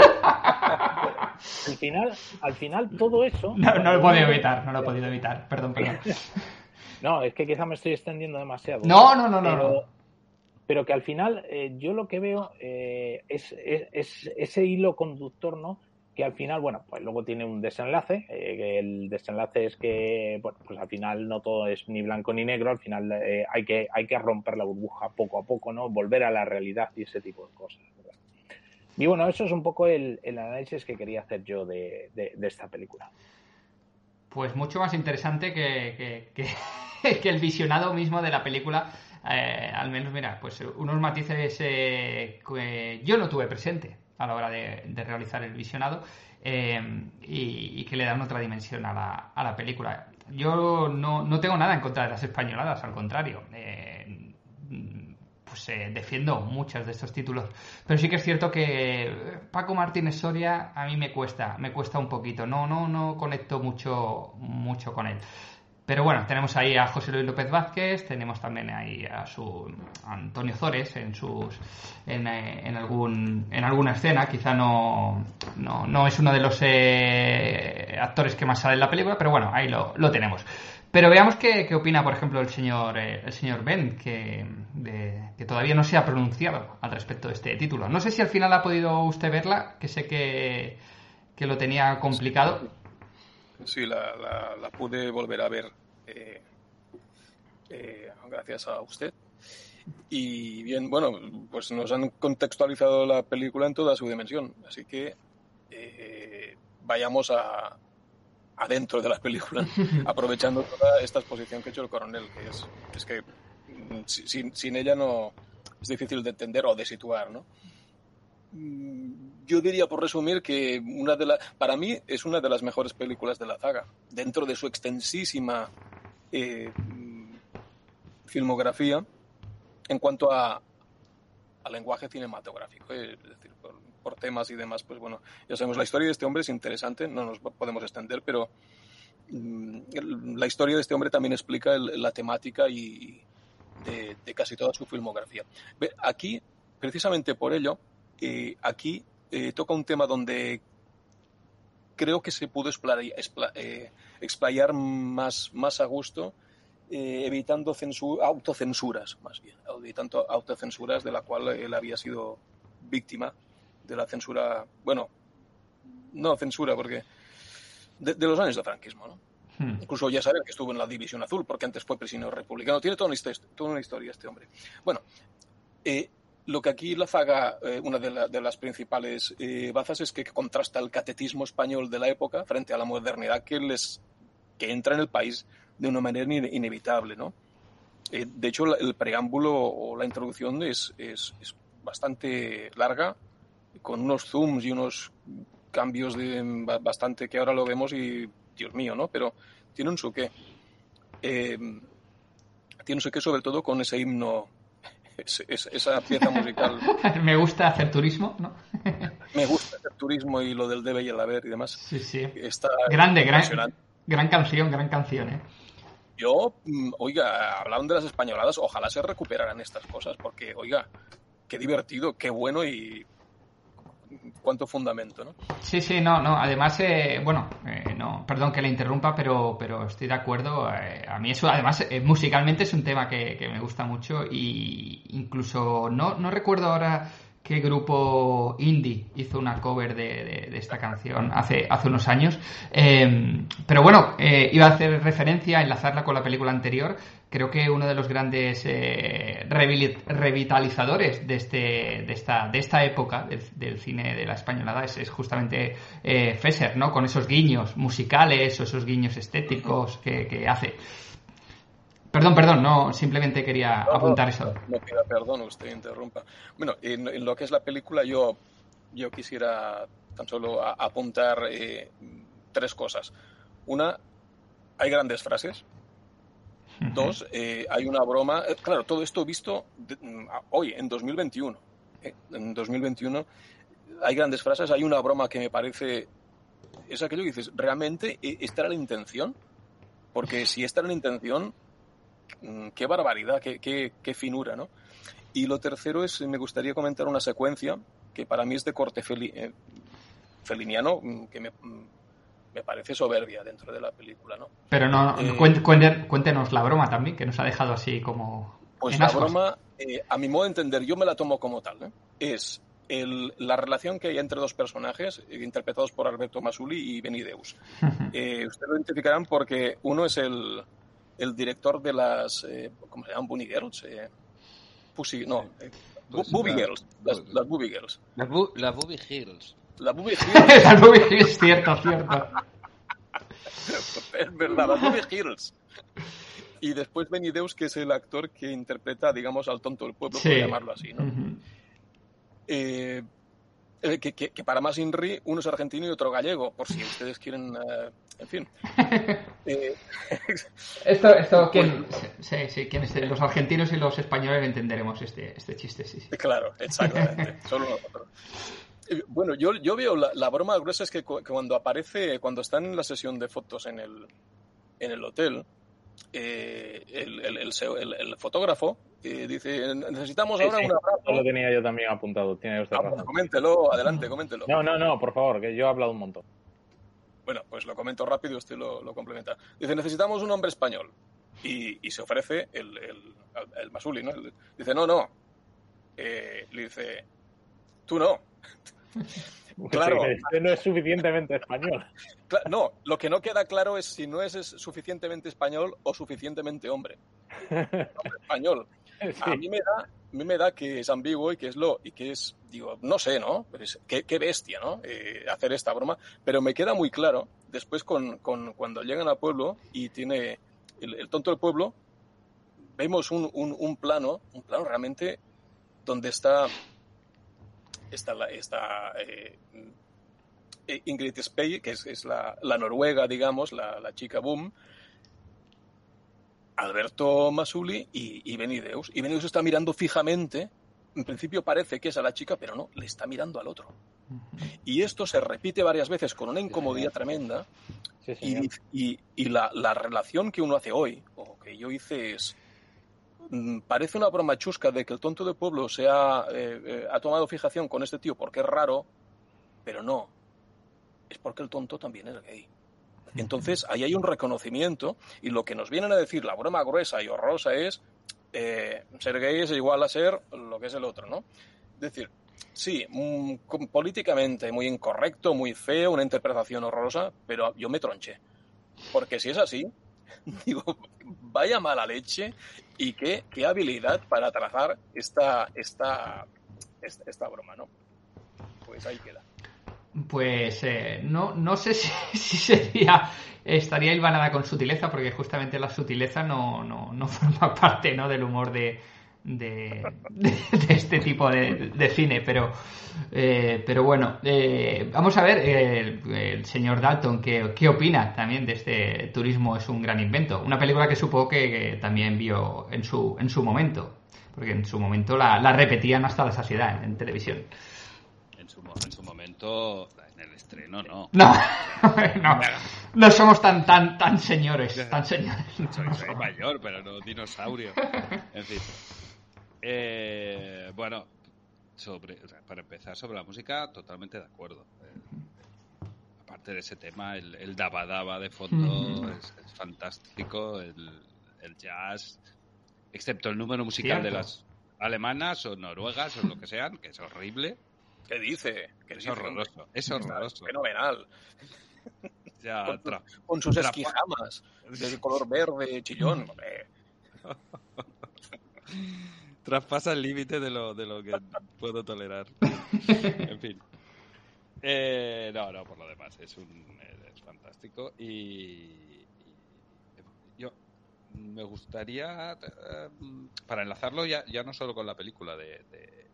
Al final, al final todo eso. No, no lo he podido evitar, no lo he podido evitar. Perdón, perdón. No, es que quizá me estoy extendiendo demasiado. No, no, no, no, Pero, no. pero que al final eh, yo lo que veo eh, es, es- es ese hilo conductor, ¿no? Que al final, bueno, pues luego tiene un desenlace. eh, el desenlace es que, bueno, pues al final no todo es ni blanco ni negro. Al final eh, hay, que, hay que romper la burbuja poco a poco, ¿no? Volver a la realidad y ese tipo de cosas. Y bueno, eso es un poco el, análisis que quería hacer yo de, esta película. Pues mucho más interesante que- que el visionado mismo de la película. Eh, al menos, mira, pues unos matices eh, que yo no tuve presente a la hora de, realizar el visionado eh, y, y que le dan otra dimensión a la, a la película. Yo no, no tengo nada en contra de las españoladas, al contrario. Eh, pues eh, defiendo muchos de estos títulos. Pero sí que es cierto que Paco Martínez Soria a mí me cuesta, me cuesta un poquito. No, no, no conecto mucho, mucho con él. Pero bueno, tenemos ahí a José Luis López Vázquez, tenemos también ahí a su a Antonio Zores en sus en, eh, en algún en alguna escena, quizá no no, no es uno de los eh, actores que más sale en la película, pero bueno, ahí lo, tenemos. Pero veamos qué, opina, por ejemplo, el señor eh, el señor Ben, que, que todavía no se ha pronunciado al respecto de este título. No sé si al final ha podido usted verla, que sé que, que lo tenía complicado. Sí, la, la- la pude volver a ver eh, eh, gracias a usted. Y bien, bueno, pues nos han contextualizado la película en toda su dimensión. Así que eh, vayamos a adentro de la película, aprovechando toda esta exposición que ha hecho el coronel, que es, es que mm, si- sin, sin ella no es difícil de entender o de situar, ¿no? Yo diría, por resumir, que una de la, para mí es una de las mejores películas de la saga. Dentro de su extensísima eh, filmografía, en cuanto a, a lenguaje cinematográfico, eh, es decir, por, temas y demás, pues bueno, ya sabemos, la historia de este hombre es interesante, no nos podemos extender, pero mm, la historia de este hombre también explica la temática y de, casi toda su filmografía. Aquí, precisamente por ello, eh, aquí eh, toca un tema donde creo que se pudo explayar, expla- eh, explayar más, más a gusto, eh, evitando censu- autocensuras, más bien, evitando autocensuras de la cual él había sido víctima de la censura, bueno, no censura, porque de, de los años de franquismo, ¿no? Hmm. Incluso ya saber que estuvo en la División Azul, porque antes fue prisionero republicano. Tiene toda una historia, toda una historia este hombre. Bueno, eh, lo que aquí la zaga, eh, una de, la- de las principales eh, bazas es que contrasta el catetismo español de la época frente a la modernidad que, les, que entra en el país de una manera ine- inevitable, ¿no? Eh, de hecho, el preámbulo o la introducción es, es, es bastante larga, con unos zooms y unos cambios de ba- bastante que ahora lo vemos y, Dios mío, ¿no? Pero tiene un su qué. Eh, tiene un su qué sobre todo con ese himno, esa pieza musical. Me gusta hacer turismo, ¿no? Me gusta el turismo y lo del debe y el haber y demás. Sí, sí. Está Grande, gran, gran canción, gran canción, ¿eh? Yo, mm, oiga, hablaban de las españoladas, ojalá se recuperaran estas cosas, porque, oiga, qué divertido, qué bueno y cuánto fundamento, ¿no? Sí, sí, no, no. Además, eh, bueno, eh, no, perdón que le interrumpa, pero, pero estoy de acuerdo. Eh, a mí eso, además, musicalmente es un tema que, que, me gusta mucho y incluso no, no recuerdo ahora qué grupo indie hizo una cover de, de, esta canción hace, hace unos años. Pero bueno, iba a hacer referencia, enlazarla con la película anterior. Creo que uno de los grandes eh, revitalizadores de, este, de, esta, de esta época del, del cine de la españolada es, es justamente eh, Fesser, ¿no? Con esos guiños musicales o esos guiños estéticos que, que hace. Perdón, perdón, no, simplemente quería No, no, apuntar eso. No pida perdón, usted interrumpa. Bueno, en, en lo que es la película, yo, yo quisiera tan solo a- apuntar eh, tres cosas. Una, hay grandes frases. Dos, eh, hay una broma. eh, Claro, todo esto visto de- mm, hoy, en 2021. eh, En 2021 hay grandes frases. Hay una broma que me parece. Es aquello que dices, ¿realmente eh, esta era la intención? Porque si esta era la intención, mm, qué barbaridad, qué, qué- qué finura, ¿no? Y lo tercero es, me gustaría comentar una secuencia que para mí es de corte eh, feliniano, mm, que me, me parece soberbia dentro de la película, ¿no? Pero no, Eh, cuéntenos la broma también, que nos ha dejado así como. Pues en la broma, eh, a mi modo de entender, yo me la tomo como tal. ¿eh? Es el- la relación que hay entre dos personajes, eh, interpretados por Alberto Masuli y Benideus. Eh, ustedes lo identificarán porque uno es el, el director de las, eh, ¿cómo se llaman? Bunny Girls. Eh, Pussy, no, Booby la- Girls. Las, las Booby Girls. Las, bu las Booby Hills. La Booby Girls. Las Booby Hills, cierto, cierto. es verdad, las Booby Hills. Y después Benideus, que es el actor que interpreta, digamos, al tonto del pueblo, por llamarlo así, ¿no? Eh, eh, que, que- que para más Inri, uno es argentino y otro gallego, por si ustedes quieren, eh, en fin. Eh, Esto, esto ¿quién? Sí, sí, ¿quién es? Los argentinos y los españoles entenderemos este, este chiste, sí, sí. claro, exactamente. Solo nosotros. Eh, Bueno, yo, yo veo la, la broma gruesa es que, cu- que cuando aparece, cuando están en la sesión de fotos en el, en el hotel, eh, el, el- fotógrafo eh, dice, necesitamos Sí, ahora sí, un abrazo. Lo tenía yo también apuntado. Tiene usted Ah, pues razón. coméntelo, adelante, coméntelo. No, no, no, por favor, que yo he hablado un montón. Bueno, pues lo comento rápido y usted lo, lo complementa. Dice, necesitamos un hombre español. Y, y se ofrece el, el, Masuli, ¿no? Dice, no, no. Eh, le dice, tú no. Claro. Sí, Este no es suficientemente español. No, lo que no queda claro es si no es, es suficientemente español o suficientemente hombre. Hombre español. A mí me da, a mí me da que es ambiguo y que es lo, y que es, digo, no sé, ¿no? Pero es- qué, qué bestia, ¿no? Eh, hacer esta broma. Pero me queda muy claro después con, con cuando llegan al pueblo y tiene el, el tonto del pueblo, vemos un, un, un plano, un plano realmente donde está, está, la, está eh, eh, Ingrid Spey, que es, es la, la noruega, digamos, la, la chica boom, Alberto Masuli y, y Benideus. Y Benideus está mirando fijamente. En principio parece que es a la chica, pero no, le está mirando al otro. Y esto se repite varias veces con una incomodidad tremenda. Sí, Y, señor. y- y la, la relación que uno hace hoy, o que yo hice, es. Mm, Parece una broma chusca de que el tonto del pueblo se ha, eh, eh, ha tomado fijación con este tío porque es raro, pero no. Es porque el tonto también es gay. Entonces, ahí hay un reconocimiento y lo que nos vienen a decir la broma gruesa y horrorosa es eh, ser gay es igual a ser lo que es el otro, ¿no? Es decir, sí, mm, políticamente muy incorrecto, muy feo, una interpretación horrorosa, pero yo me tronché. Porque si es así, digo, vaya mala leche y qué, qué habilidad para trazar esta, esta, esta, esta broma, ¿no? Pues ahí queda. Pues eh, no, no sé si, sería estaría hilvanada con sutileza, porque justamente la sutileza no, no, no forma parte ¿no? del humor de, de, de- de este tipo de, de cine. Pero, eh, pero bueno, eh, vamos a ver eh, el, el señor Dalton qué, qué opina también de este Turismo es un gran invento. Una película que supongo que, que también vio en su, en su momento, porque en su momento la, la repetían hasta la saciedad en, en televisión. En su, en su momento, en el estreno, no. No, no, no somos tan, tan, tan señores, tan señores. Soy, soy mayor, pero no dinosaurio. En fin. Eh, bueno, sobre, para empezar, sobre la música, totalmente de acuerdo. Eh, aparte de ese tema, el, el daba daba de fondo es, es fantástico, el, el jazz, excepto el número musical de las alemanas o noruegas o lo que sean, que es horrible. ¿Qué dice? ¿Qué Es dice, horroroso, es horroroso. Fenomenal. Ya, Con, tra- con sus tra- esquijamas de color verde chillón. traspasa el límite de lo, de lo que puedo tolerar. en fin. Eh, no, no, por lo demás, es, un, es fantástico y, yo me gustaría, eh, para enlazarlo ya, ya no solo con la película de, de,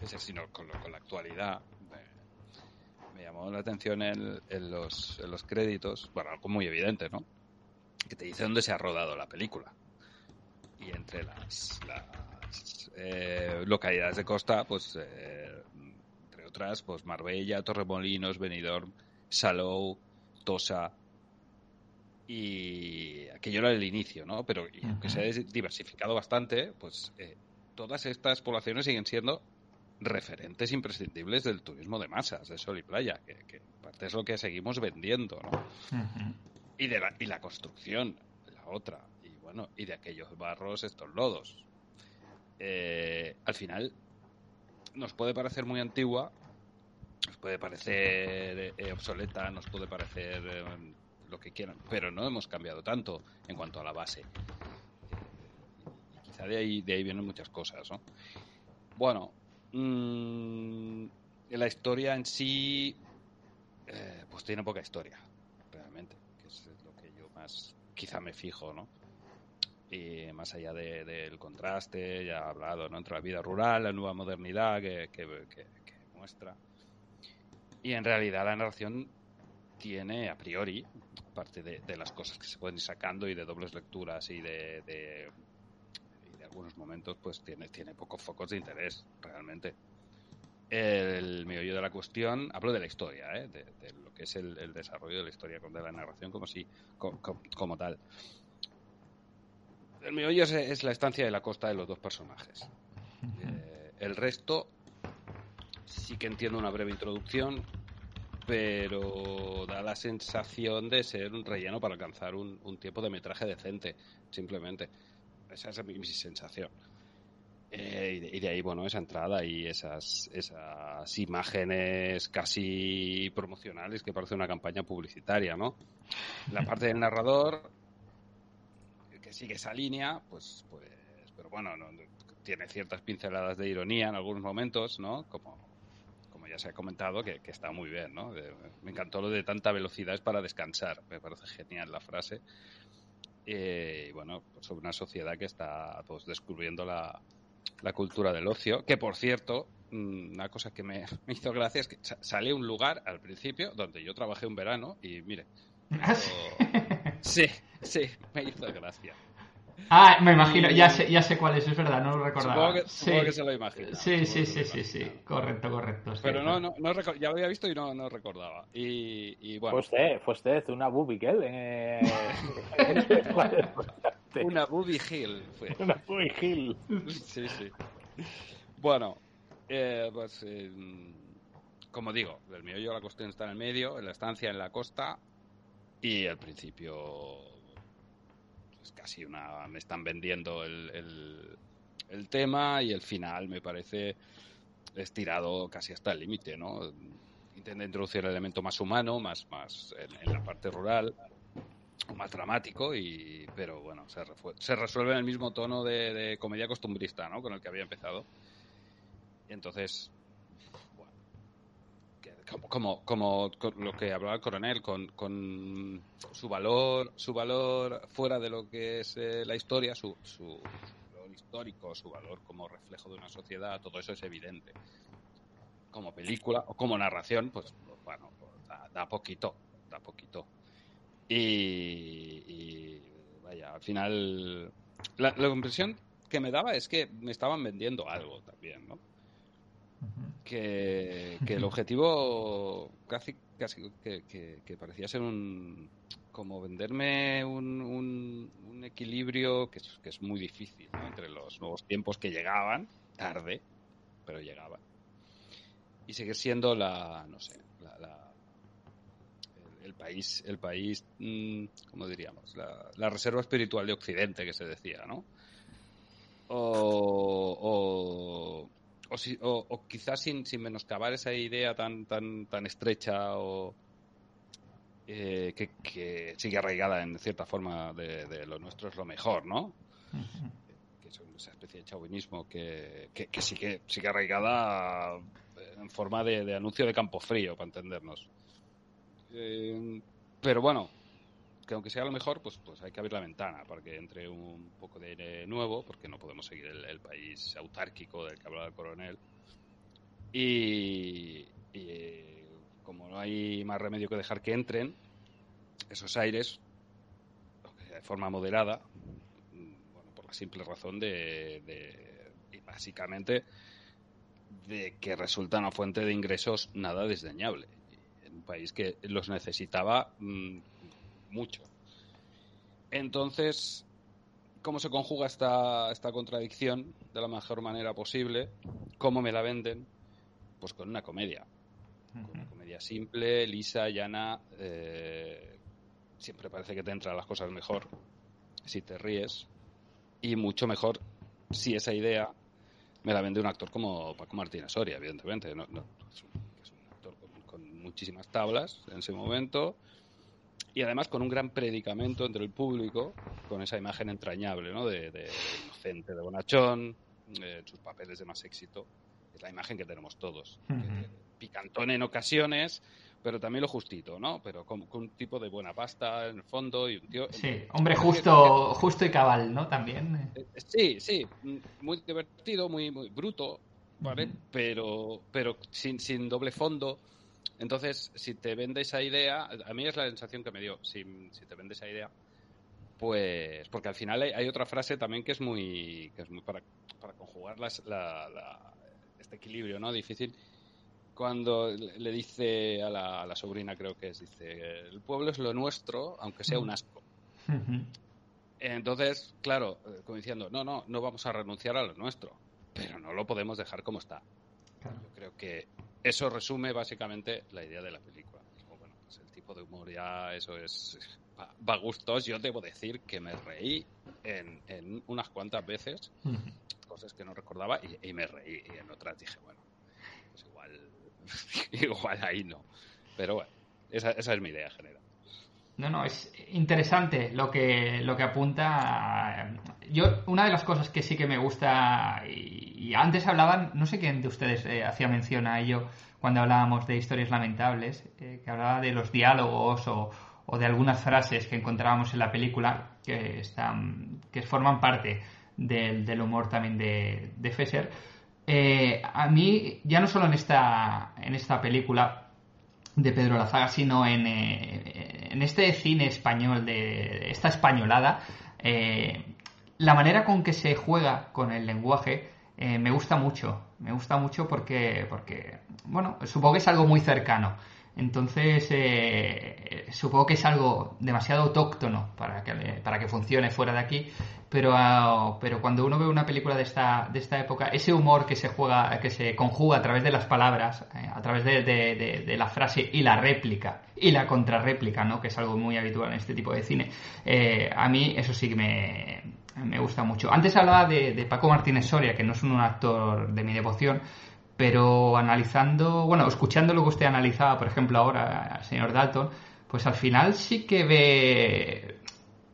de- sino con, con la actualidad. Me, me llamó la atención en, en los, en los créditos, bueno, algo muy evidente, ¿no? Que te dice dónde se ha rodado la película y entre las, las eh, localidades de costa, pues eh, entre otras, pues Marbella, Torremolinos, Benidorm, Salou, Tosa y aquello era el inicio, ¿no? Pero y aunque se ha diversificado bastante, pues eh, todas estas poblaciones siguen siendo referentes imprescindibles del turismo de masas, de sol y playa, que, que parte es lo que seguimos vendiendo, ¿no? Y de la, y la construcción, la otra, y de aquellos barros, estos lodos. Eh, al final, nos puede parecer muy antigua, nos puede parecer eh, obsoleta, nos puede parecer eh, lo que quieran, pero no hemos cambiado tanto en cuanto a la base. Quizá de ahí, de ahí vienen muchas cosas, ¿no? Bueno, mm, la historia en sí, pues tiene poca historia, realmente, que es lo que yo más quizá me fijo, ¿no? Y más allá de- del contraste, ya he hablado. Entre la vida rural, la nueva modernidad que, que, muestra. Y en realidad la narración tiene a priori, aparte de, de las cosas que se pueden ir sacando y de dobles lecturas y de, de- de algunos momentos, pues tiene, tiene pocos focos de interés, realmente. El meollo de la cuestión, hablo de la historia, ¿eh? de, de lo que es el, desarrollo de la historia, de la narración como, si, co- co- como, tal. El meollo es, es la estancia de la costa de los dos personajes. Eh, el resto sí que entiendo una breve introducción, pero da la sensación de ser un relleno para alcanzar un, tiempo de metraje decente, simplemente. Esa es mi, sensación. Eh, y, de, de ahí, bueno, esa entrada y esas, esas imágenes casi promocionales que parece una campaña publicitaria, ¿no? La parte del narrador, que sigue esa línea, pues, pues pero bueno, no- tiene ciertas pinceladas de ironía en algunos momentos, ¿no? Como, como ya se ha comentado, que, que está muy bien, ¿no? De- me encantó lo de tanta velocidad es para descansar, me parece genial la frase. Eh, y bueno, pues sobre una sociedad que está pues descubriendo la, la cultura del ocio, que por cierto, mm, una cosa que me, hizo gracia es que sa- sale un lugar al principio donde yo trabajé un verano y mire, sí, sí, me hizo gracia. Ah, me imagino, ya sé, ya sé cuál es, es verdad, no lo recordaba. Supongo que, Sí. supongo que se lo imagina. Sí, sí, sí, sí, sí, correcto, correcto. Pero no, no, no ya lo había visto y no, no recordaba. Y, y bueno, Fue usted, fue usted una Bubi Girl eh, una Ruby Hill fue. una Bubi Hill. Sí, sí. Bueno, eh, pues eh, como digo, el meollo de la cuestión está en el medio, en la estancia en la costa y al principio es casi una me están vendiendo el, el, tema y el final me parece estirado casi hasta el límite, ¿no? Intenta introducir el elemento más humano, más, más en, la parte rural, más dramático, y, pero bueno, se, se resuelve en el mismo tono de, comedia costumbrista, ¿no? Con el que había empezado. Y entonces, como, como, como lo que hablaba el coronel, con, con su valor, su valor fuera de lo que es eh, la historia, su, su valor histórico, su valor como reflejo de una sociedad, todo eso es evidente. Como película o como narración, pues bueno, da, da poquito, da poquito. Y, y, vaya, al final la, la impresión que me daba es que me estaban vendiendo algo también, ¿no? Que, que el objetivo casi, casi que, que- que parecía ser un como venderme un, un, un equilibrio que es, que es muy difícil ¿no? entre los nuevos tiempos que llegaban, tarde, pero llegaban. Y seguir siendo la, no sé, la, la- el país, el país, mm, ¿cómo diríamos? La, la, reserva espiritual de Occidente que se decía, ¿no? O, o, si, o, quizás sin, sin, menoscabar esa idea tan, tan, tan estrecha o eh, que, que, sigue arraigada en cierta forma de, de, lo nuestro es lo mejor, ¿no? Que es esa especie de chauvinismo que, que, que sigue, sigue arraigada en forma de, de anuncio de campo frío, para entendernos. Eh, pero bueno, que aunque sea lo mejor, pues, pues hay que abrir la ventana para que entre un poco de aire nuevo, porque no podemos seguir el, país autárquico del que hablaba el coronel. Y, y, como no hay más remedio que dejar que entren esos aires de forma moderada, bueno, por la simple razón de, de básicamente de que resulta una fuente de ingresos nada desdeñable un país que los necesitaba mmm, mucho. Entonces, ¿cómo se conjuga esta, esta contradicción de la mejor manera posible? ¿Cómo me la venden? Pues con una comedia. Con una comedia simple, lisa, llana. Eh, siempre parece que te entran las cosas mejor si te ríes. Y mucho mejor si esa idea me la vende un actor como Paco Martínez Soria, evidentemente. No, no, es un muchísimas tablas en ese momento y además con un gran predicamento entre el público, con esa imagen entrañable ¿no? de, de inocente, de bonachón, eh, sus papeles de más éxito. Es la imagen que tenemos todos. Uh -huh. Picantón en ocasiones, pero también lo justito, ¿no? Pero con, con, un tipo de buena pasta en el fondo y un tío... Sí, hombre justo, que... justo y cabal, ¿no? También. Eh, sí, sí, muy divertido, muy, muy bruto, ¿vale? Uh -huh. Pero, pero sin, sin doble fondo entonces, si te vende esa idea, a mí es la sensación que me dio, si, si te vende esa idea, pues, porque al final hay, hay, otra frase también que es muy, que es muy para, para conjugar las, la, la, este equilibrio, ¿no? Difícil. Cuando le dice a la, a la, sobrina, creo que es, dice, el pueblo es lo nuestro, aunque sea un asco. Uh -huh. Entonces, claro, como diciendo, no, no, no vamos a renunciar a lo nuestro, pero no lo podemos dejar como está. Claro. Yo creo que eso resume básicamente la idea de la película. Bueno, pues el tipo de humor ya, eso es. Va, gustos. Yo debo decir que me reí en, en unas cuantas veces, uh -huh. cosas que no recordaba, y, y, me reí. Y en otras dije, bueno, pues igual, igual ahí no. Pero bueno, esa, esa es mi idea general. No, no, es interesante lo que, lo que apunta. Yo, una de las cosas que sí que me gusta, y, antes hablaban, no sé quién de ustedes eh, hacía mención a ello cuando hablábamos de historias lamentables, eh, que hablaba de los diálogos o, o, de algunas frases que encontrábamos en la película que, están, que forman parte del, del humor también de, de Fesser. Eh, a mí, ya no solo en esta, en esta película, de Pedro Lazaga, sino en, eh, en este cine español, de esta españolada, eh, la manera con que se juega con el lenguaje eh, me gusta mucho. Me gusta mucho porque, porque, bueno, supongo que es algo muy cercano. Entonces, eh, supongo que es algo demasiado autóctono para que, para que funcione fuera de aquí, pero, uh, pero cuando uno ve una película de esta, de esta época, ese humor que se juega, que se conjuga a través de las palabras, eh, a través de, de, la frase y la réplica, y la contrarréplica, ¿no? que es algo muy habitual en este tipo de cine, eh, a mí eso sí que me, me gusta mucho. Antes hablaba de Paco Martínez Soria, que no es un actor de mi devoción, pero analizando, bueno, escuchando lo que usted analizaba, por ejemplo, ahora, señor Dalton, pues al final sí que ve,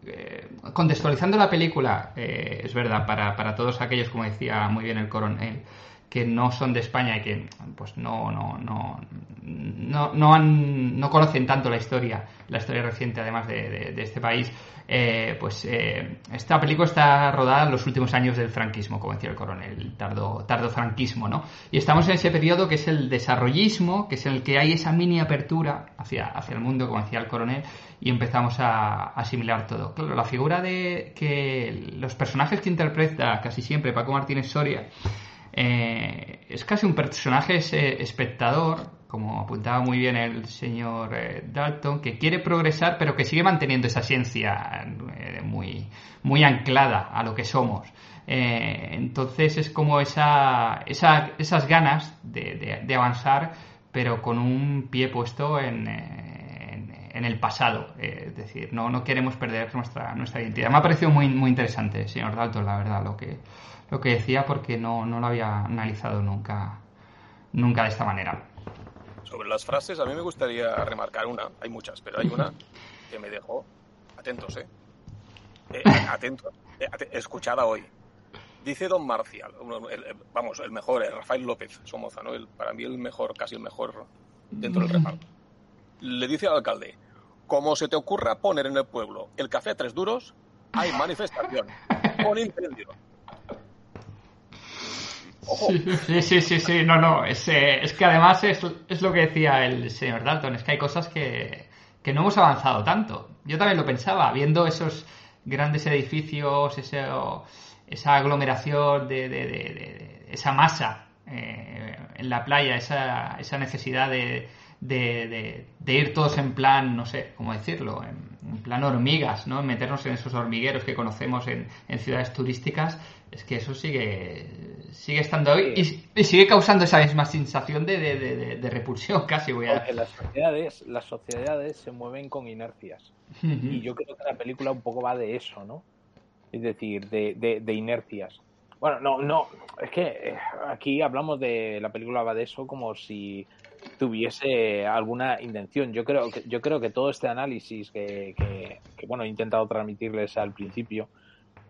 eh, contextualizando la película, eh, es verdad, para, para todos aquellos, como decía muy bien el coronel, que no son de España y que pues no no no no, no, han, no conocen tanto la historia la historia reciente además de, de, este país eh, pues eh, esta película está rodada en los últimos años del franquismo como decía el coronel tardo, tardo franquismo ¿no? y estamos en ese periodo que es el desarrollismo que es en el que hay esa mini apertura hacia, hacia el mundo como decía el coronel y empezamos a, a asimilar todo claro la figura de que los personajes que interpreta casi siempre Paco Martínez Soria eh, es casi un personaje espectador, como apuntaba muy bien el señor eh, Dalton, que quiere progresar, pero que sigue manteniendo esa ciencia eh, muy, muy anclada a lo que somos. Eh, entonces es como esa, esa esas ganas de, avanzar, pero con un pie puesto en, en, el pasado. Es decir, no, no queremos perder nuestra, nuestra identidad. Me ha parecido muy, muy interesante, señor Dalton, la verdad, lo que, lo que decía, porque no, no lo había analizado nunca, nunca de esta manera. Sobre las frases, a mí me gustaría remarcar una, hay muchas, pero hay una que me dejó, atentos, ¿eh? eh atentos, eh, escuchada hoy. Dice Don Marcial, vamos, el mejor, Rafael López Somoza, ¿no? El, para mí el mejor, casi el mejor dentro del reparto. Le dice al alcalde, como se te ocurra poner en el pueblo el café a tres duros, hay manifestación con incendio. Sí, sí, sí, sí, no, no, es, que además es, es, lo que decía el señor Dalton, es que hay cosas que, que, no hemos avanzado tanto. Yo también lo pensaba, viendo esos grandes edificios, ese, esa aglomeración de, de, de, esa masa eh, en la playa, esa, esa necesidad de, de, ir todos en plan, no sé cómo decirlo, en, plan hormigas, ¿no? Meternos en esos hormigueros que conocemos en, en ciudades turísticas, es que eso sigue sigue estando hoy y, sigue causando esa misma sensación de, repulsión casi. Voy a... las sociedades, las sociedades se mueven con inercias y yo creo que la película un poco va de eso, ¿no? Es decir, de, inercias. Bueno, no, no, es que eh, aquí hablamos de la película va de eso como si tuviese alguna intención. Yo creo que, yo creo que todo este análisis que, bueno, he intentado transmitirles al principio,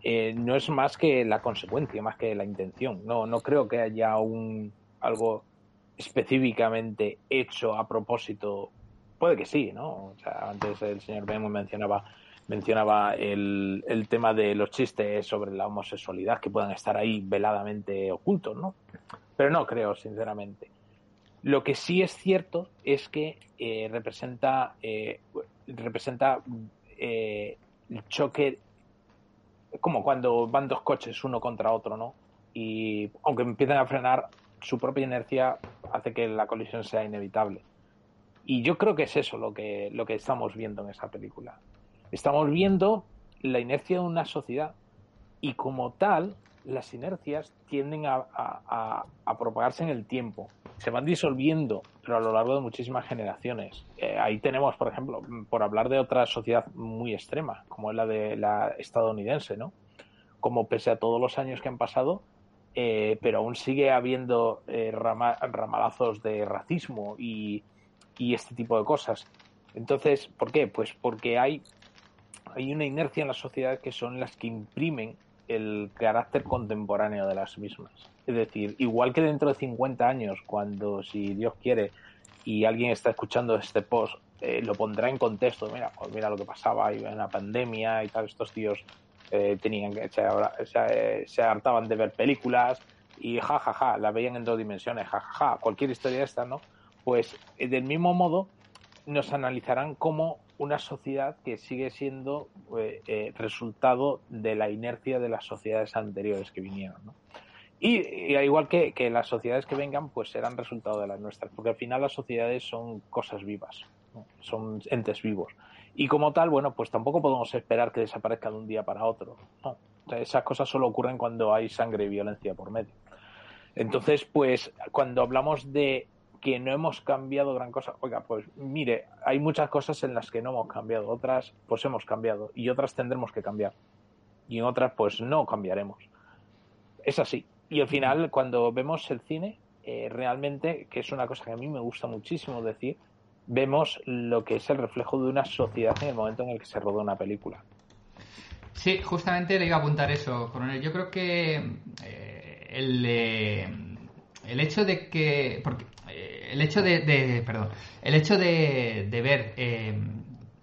eh, no es más que la consecuencia, más que la intención. No, no creo que haya un algo específicamente hecho a propósito. Puede que sí, ¿no? Antes el señor Bemo mencionaba mencionaba el, el tema de los chistes sobre la homosexualidad que puedan estar ahí veladamente ocultos, ¿no? Pero no creo, sinceramente. Lo que sí es cierto es que eh, representa, eh, representa el choque como cuando van dos coches uno contra otro, ¿no? Y aunque empiecen a frenar, su propia inercia hace que la colisión sea inevitable. Y yo creo que es eso lo que, lo que estamos viendo en esa película. Estamos viendo la inercia de una sociedad y como tal, las inercias tienden a, a, propagarse en el tiempo. Se van disolviendo, pero a lo largo de muchísimas generaciones. Eh, ahí tenemos, por ejemplo, por hablar de otra sociedad muy extrema, como es la de la estadounidense, ¿no? Como pese a todos los años que han pasado, eh, pero aún sigue habiendo eh, ramalazos de racismo y, y este tipo de cosas. Entonces, ¿por qué? Pues porque hay, hay una inercia en las sociedades que son las que imprimen el carácter contemporáneo de las mismas. Es decir, igual que dentro de 50 años, cuando, si Dios quiere, y alguien está escuchando este post, eh, lo pondrá en contexto. Mira, pues mira lo que pasaba en la pandemia y tal, estos tíos eh, tenían que, se, se, hartaban de ver películas y jajaja, ja, ja, la veían en dos dimensiones, jajaja, ja, cualquier historia esta, ¿no? Pues eh, del mismo modo nos analizarán como una sociedad que sigue siendo eh, eh, resultado de la inercia de las sociedades anteriores que vinieron. ¿no? Y, al igual que, que, las sociedades que vengan, pues serán resultado de las nuestras, porque al final las sociedades son cosas vivas, son entes vivos. Y como tal, bueno, pues tampoco podemos esperar que desaparezcan de un día para otro. ¿no? esas cosas solo ocurren cuando hay sangre y violencia por medio. Entonces, pues cuando hablamos de que no hemos cambiado gran cosa. Oiga, pues mire, hay muchas cosas en las que no hemos cambiado, otras pues hemos cambiado y otras tendremos que cambiar. Y en otras pues no cambiaremos. Es así. Y al final, cuando vemos el cine, eh, realmente, que es una cosa que a mí me gusta muchísimo decir, vemos lo que es el reflejo de una sociedad en el momento en el que se rodó una película. Sí, justamente le iba a apuntar eso, coronel. Yo creo que eh, el, el hecho de que. Porque el hecho de, perdón, el hecho de, ver, eh,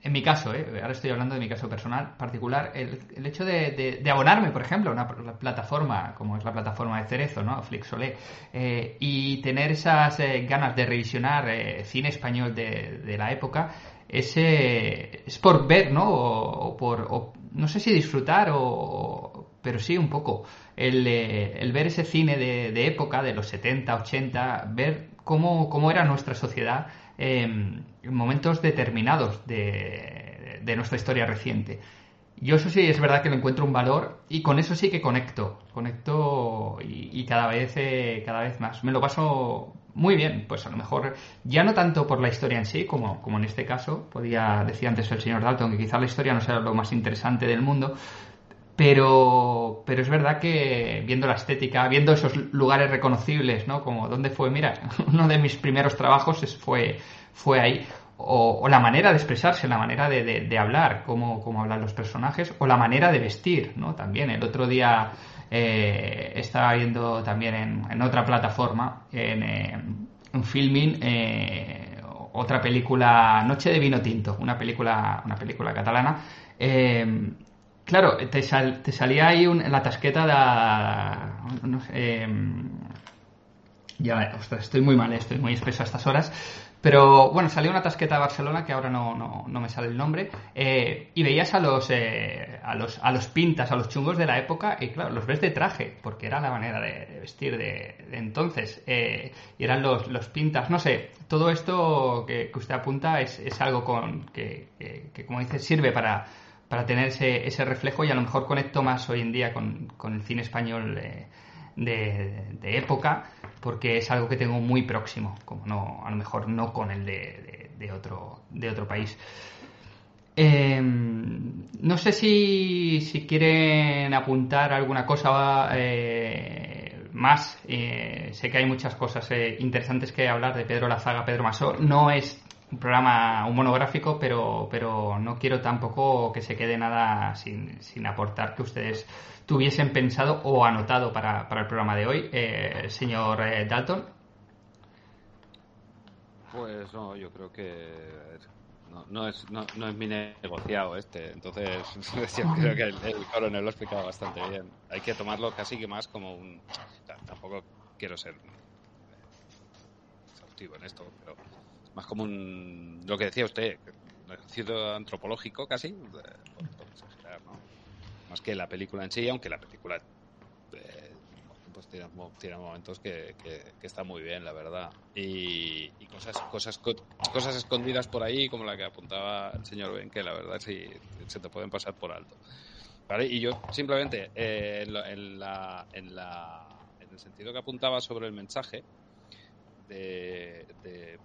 en mi caso, eh, ahora estoy hablando de mi caso personal, particular, el, hecho de, abonarme, por ejemplo, a una plataforma como es la plataforma de Cerezo, ¿no? Flixolé, eh, y tener esas ganas de revisionar cine español de, la época, es, es por ver, ¿no? O, por, no sé si disfrutar o, pero sí un poco. El, el ver ese cine de, de, época, de los 70, 80, ver cómo, era nuestra sociedad em, en momentos determinados de, nuestra historia reciente. yo eso sí es verdad que le encuentro un valor y con eso sí que conecto, conecto y, cada vez eh, cada vez más. Me lo paso muy bien, pues a lo mejor ya no tanto por la historia en sí, como, como en este caso, podía decir antes el señor Dalton que quizá la historia no sea lo más interesante del mundo, pero, pero es verdad que viendo la estética, viendo esos lugares reconocibles, ¿no? Como dónde fue, mira, uno de mis primeros trabajos fue, fue ahí o, la manera de expresarse, la manera de, hablar, cómo, cómo, hablan los personajes, o la manera de vestir, ¿no? También el otro día eh, estaba viendo también en, otra plataforma, en, eh, en filming, eh, otra película, Noche de Vino Tinto, una película, una película catalana. Claro, te, te, salía ahí la tasqueta de... No sé, ya, ostras, estoy muy mal, estoy muy espeso a estas horas. Pero bueno, salió una tasqueta de Barcelona que ahora no, no, me sale el nombre. Eh, y veías a los, eh, a los a los pintas, a los chungos de la época, y claro, los ves de traje, porque era la manera de, vestir de, entonces. Eh, y eran los, los pintas, no sé, todo esto que, usted apunta es, es algo con que, que, como dice, sirve para, para tener ese, ese reflejo y a lo mejor conecto más hoy en día con, el cine español de, época, porque es algo que tengo muy próximo, como no, a lo mejor no con el de, otro, de otro país. Em, no sé si, si, quieren apuntar alguna cosa eh, más. Eh, sé que hay muchas cosas eh, interesantes que hablar de Pedro Lazaga, Pedro Masó. No es un programa, un monográfico, pero, pero no quiero tampoco que se quede nada sin, sin aportar que ustedes tuviesen pensado o anotado para, para el programa de hoy. Eh, señor eh, Dalton. Pues no, yo creo que no, es, no, es mi negociado este, entonces yo creo que el, el, coronel lo ha explicado bastante bien. Hay que tomarlo casi que más como un... Tampoco quiero ser exhaustivo en esto, pero más como. Lo que decía usted, un ejercicio antropológico casi, más que la película en sí, aunque la película eh, pues tiene, momentos que, que, está muy bien, la verdad. Y, cosas, cosas, cosas escondidas por ahí, como la que apuntaba el señor Ben, que la verdad sí se te pueden pasar por alto. ¿Vale? Y yo simplemente, eh, en, la, en, la, en el sentido que apuntaba sobre el mensaje, de,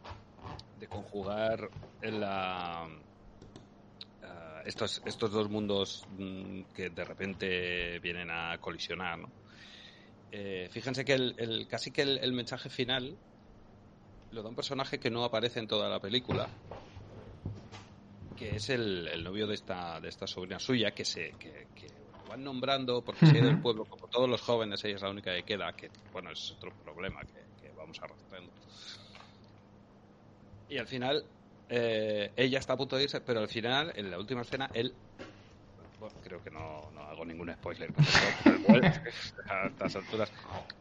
de conjugar en la estos, estos dos mundos mm, que de repente vienen a colisionar, ¿no? Eh, fíjense que el, casi que el, mensaje final lo da un personaje que no aparece en toda la película, que es el, novio de esta, de esta sobrina suya, que se que, van nombrando, porque si del pueblo, como todos los jóvenes, ella es la única que queda, que bueno, es otro problema que, que vamos arrastrando. Y al final eh, ella está a punto de irse, pero al final, en la última escena, él. Bueno, creo que no, no hago ningún spoiler, pero él vuelve a estas alturas.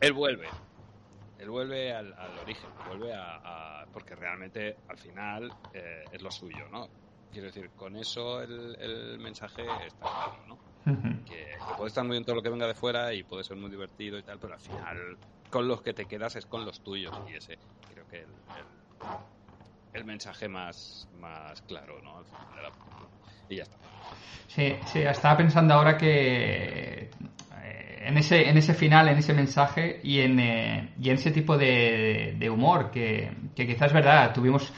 Él vuelve. Él vuelve al, origen, vuelve a, porque realmente al final eh, es lo suyo, ¿no? Quiero decir, con eso el, el mensaje está claro, ¿no? que, puede estar muy bien todo lo que venga de fuera y puede ser muy divertido y tal, pero al final con los que te quedas es con los tuyos y ese creo que el el mensaje más, más claro, ¿no? Y ya está. Sí, sí, estaba pensando ahora que eh, en ese, en ese final, en ese mensaje y en, eh, y en ese tipo de, de humor que, que quizás es verdad, tuvimos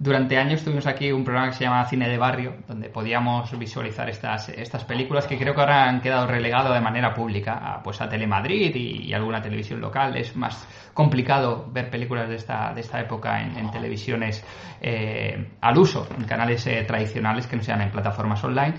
durante años tuvimos aquí un programa que se llama Cine de Barrio, donde podíamos visualizar estas, estas películas que creo que ahora han quedado relegadas de manera pública a, pues a Telemadrid y, alguna televisión local. Es más complicado ver películas de esta, de esta época en, televisiones eh, al uso, en canales eh, tradicionales que no sean en plataformas online.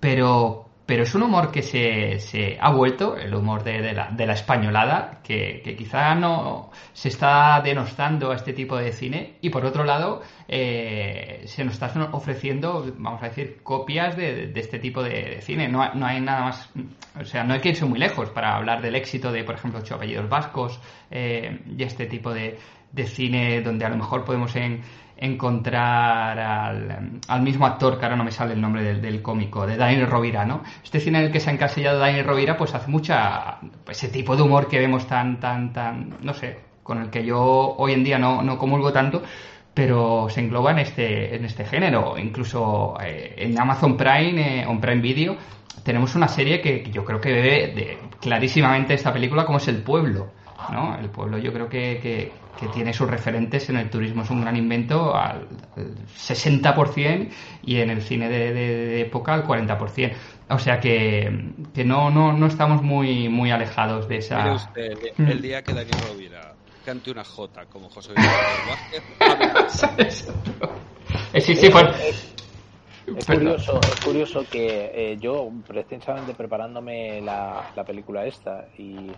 Pero, pero es un humor que se, se ha vuelto, el humor de, la, de la, españolada, que, que, quizá no se está denostando a este tipo de cine y por otro lado eh, se nos están ofreciendo, vamos a decir, copias de, de este tipo de, cine. No, no, hay nada más, o sea, no hay que irse muy lejos para hablar del éxito de, por ejemplo, Ocho Vascos eh, y este tipo de, de cine donde a lo mejor podemos en, encontrar al, mismo actor, que ahora no me sale el nombre del, cómico, de Daniel Rovira, ¿no? Este cine en el que se ha encasillado Daniel Rovira, pues hace mucha, ese tipo de humor que vemos tan, tan, tan, no sé, con el que yo hoy en día no, no comulgo tanto, pero se engloba en este, en este género. Incluso eh, en Amazon Prime, eh, Prime Video, tenemos una serie que, que yo creo que bebe de, clarísimamente esta película como es El Pueblo. ¿No? El pueblo yo creo que, que, que tiene sus referentes en el turismo, es un gran invento al 60% y en el cine de, de, de época al 40%. O sea que, que no, no, no estamos muy, muy alejados de esa... Mire usted, el, el día que Daniel Rovira cante una J como José Luis Vázquez... sí, sí, pues... Es curioso, es curioso que eh, yo, precisamente preparándome la, la película esta y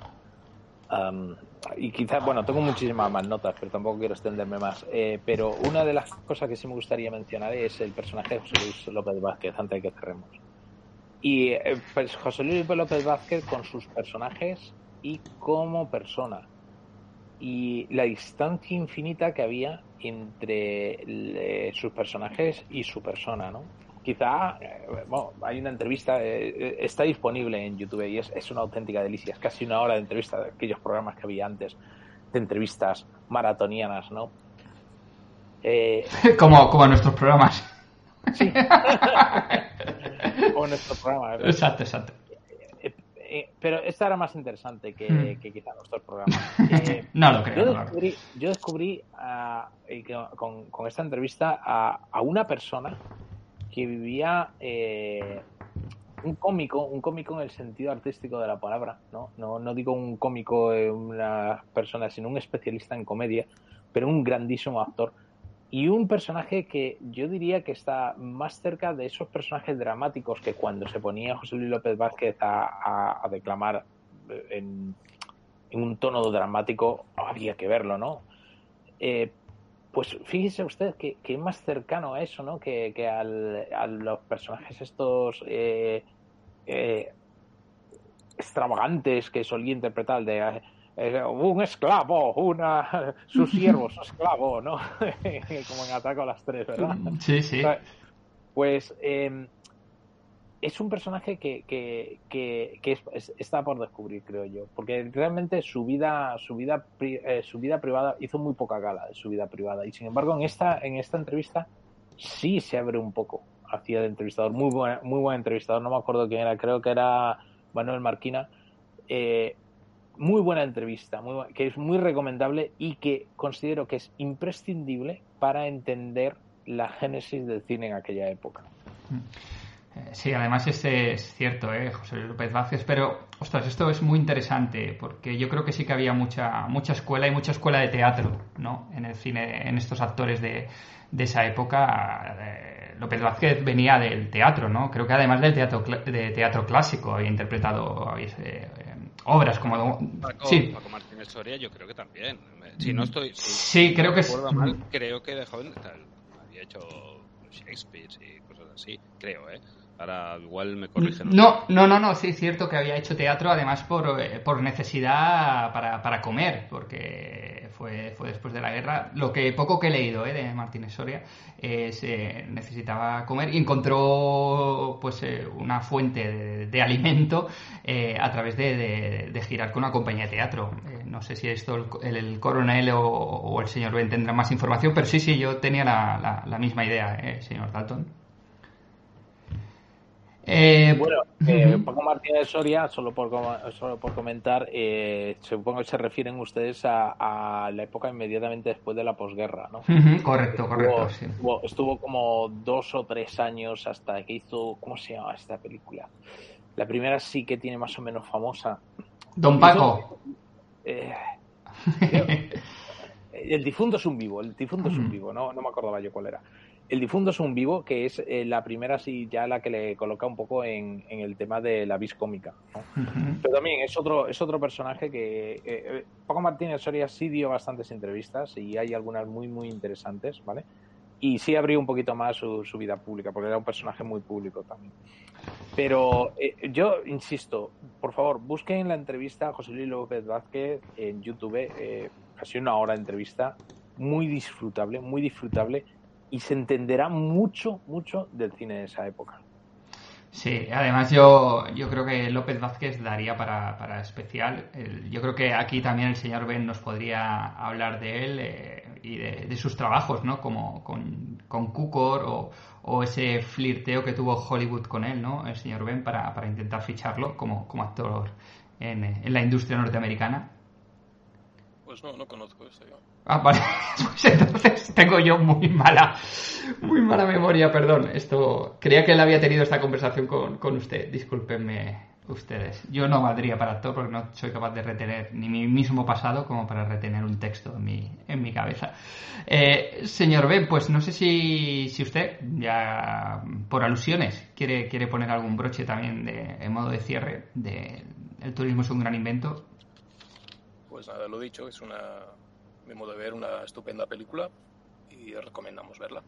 Y quizás, bueno, tengo muchísimas más notas, pero tampoco quiero extenderme más. Eh, pero una de las cosas que sí me gustaría mencionar es el personaje de José Luis López Vázquez, antes de que cerremos. Y eh, pues José Luis López Vázquez con sus personajes y como persona. Y la distancia infinita que había entre sus personajes y su persona, ¿no? Quizá, eh, bueno, hay una entrevista, eh, está disponible en YouTube y es, es, una auténtica delicia. Es casi una hora de entrevista de aquellos programas que había antes, de entrevistas maratonianas, ¿no? Eh, como, como nuestros programas. Sí. como nuestros programas. Exacto, exacto. Pero esta era más interesante que, mm. que quizá nuestros programas. no lo creo. Yo descubrí, no. yo descubrí uh, con, con, esta entrevista a, a una persona que vivía eh, un cómico, un cómico en el sentido artístico de la palabra, ¿no? No, no digo un cómico, eh, una persona, sino un especialista en comedia, pero un grandísimo actor. Y un personaje que yo diría que está más cerca de esos personajes dramáticos que cuando se ponía José Luis López Vázquez a, a, declamar en, en, un tono dramático, había que verlo, ¿no? Eh, pues fíjese usted que, que, es más cercano a eso, ¿no? Que, que al, a los personajes estos eh, eh, extravagantes que solía interpretar de eh, un esclavo, una su siervo, su esclavo, ¿no? Como en Ataco a las tres, ¿verdad? Sí, sí. Pues eh, es un personaje que, que, que, es, está por descubrir, creo yo, porque realmente su vida, su vida, eh, su vida privada hizo muy poca gala de su vida privada. Y sin embargo en esta, en esta entrevista sí se abre un poco hacia el entrevistador, muy buen, muy buen entrevistador, no me acuerdo quién era, creo que era Manuel Marquina, eh, muy buena entrevista, muy, que es muy recomendable y que considero que es imprescindible para entender la génesis del cine en aquella época. Sí, además este es cierto, ¿eh? José López Vázquez, pero, ostras, esto es muy interesante, porque yo creo que sí que había mucha, mucha escuela y mucha escuela de teatro, ¿no? En el cine, en estos actores de, de esa época. Eh, López Vázquez venía del teatro, ¿no? Creo que además del teatro, de teatro clásico había interpretado eh, obras como... Paco, sí. Paco Martínez Soria yo creo que también. Si no estoy... Si, sí, creo que sí. Mal, creo que de joven había hecho Shakespeare y cosas así, creo, ¿eh? Ahora igual me corrigen. No, no, no, no, sí es cierto que había hecho teatro además por, eh, por necesidad para, para, comer, porque fue, fue después de la guerra. Lo que poco que he leído eh, de Martínez Soria es eh, necesitaba comer y encontró pues eh, una fuente de, de alimento eh, a través de, de, de, girar con una compañía de teatro. no sé si esto el, el coronel o, o, el señor Ben tendrá más información, pero sí, sí, yo tenía la, la, la misma idea, señor Dalton. Eh, bueno, eh, Paco Martínez Soria, solo por, solo por comentar, eh, supongo que se refieren ustedes a, a, la época inmediatamente después de la posguerra, ¿no? Uh -huh, correcto, estuvo, correcto. Sí. Estuvo, estuvo, como dos o tres años hasta que hizo, ¿cómo se llama esta película? La primera sí que tiene más o menos famosa. Don Paco. Eh, el difunto es un vivo, el difunto es un vivo, no, no me acordaba yo cuál era. El difunto es un vivo, que es eh, la primera, sí, ya la que le coloca un poco en, en el tema de la vis cómica. ¿no? Uh -huh. Pero también es otro, es otro personaje que. Eh, Paco Martínez Soria sí dio bastantes entrevistas y hay algunas muy, muy interesantes, ¿vale? Y sí abrió un poquito más su, su vida pública, porque era un personaje muy público también. Pero eh, yo insisto, por favor, busquen la entrevista a José Luis López Vázquez en YouTube, eh, casi una hora de entrevista, muy disfrutable, muy disfrutable y se entenderá mucho, mucho del cine de esa época. Sí, además yo, yo creo que López Vázquez daría para, para especial. Yo creo que aquí también el señor Ben nos podría hablar de él eh, y de, sus trabajos, ¿no? Como con, con Cukor o, o ese flirteo que tuvo Hollywood con él, ¿no? El señor Ben para, para intentar ficharlo como, como actor en, en la industria norteamericana. Pues no, no conozco esto yo. Ah, vale. Pues entonces tengo yo muy mala, muy mala memoria, perdón. Esto creía que él había tenido esta conversación con, con usted. Discúlpenme ustedes. Yo no valdría para todo porque no soy capaz de retener ni mi mismo pasado como para retener un texto en mi, en mi cabeza. Eh, señor B, pues no sé si, si usted, ya por alusiones, quiere, quiere poner algún broche también de, en modo de cierre de El turismo es un gran invento. Pues nada, lo dicho, es una, modo de ver, una estupenda película y recomendamos verla.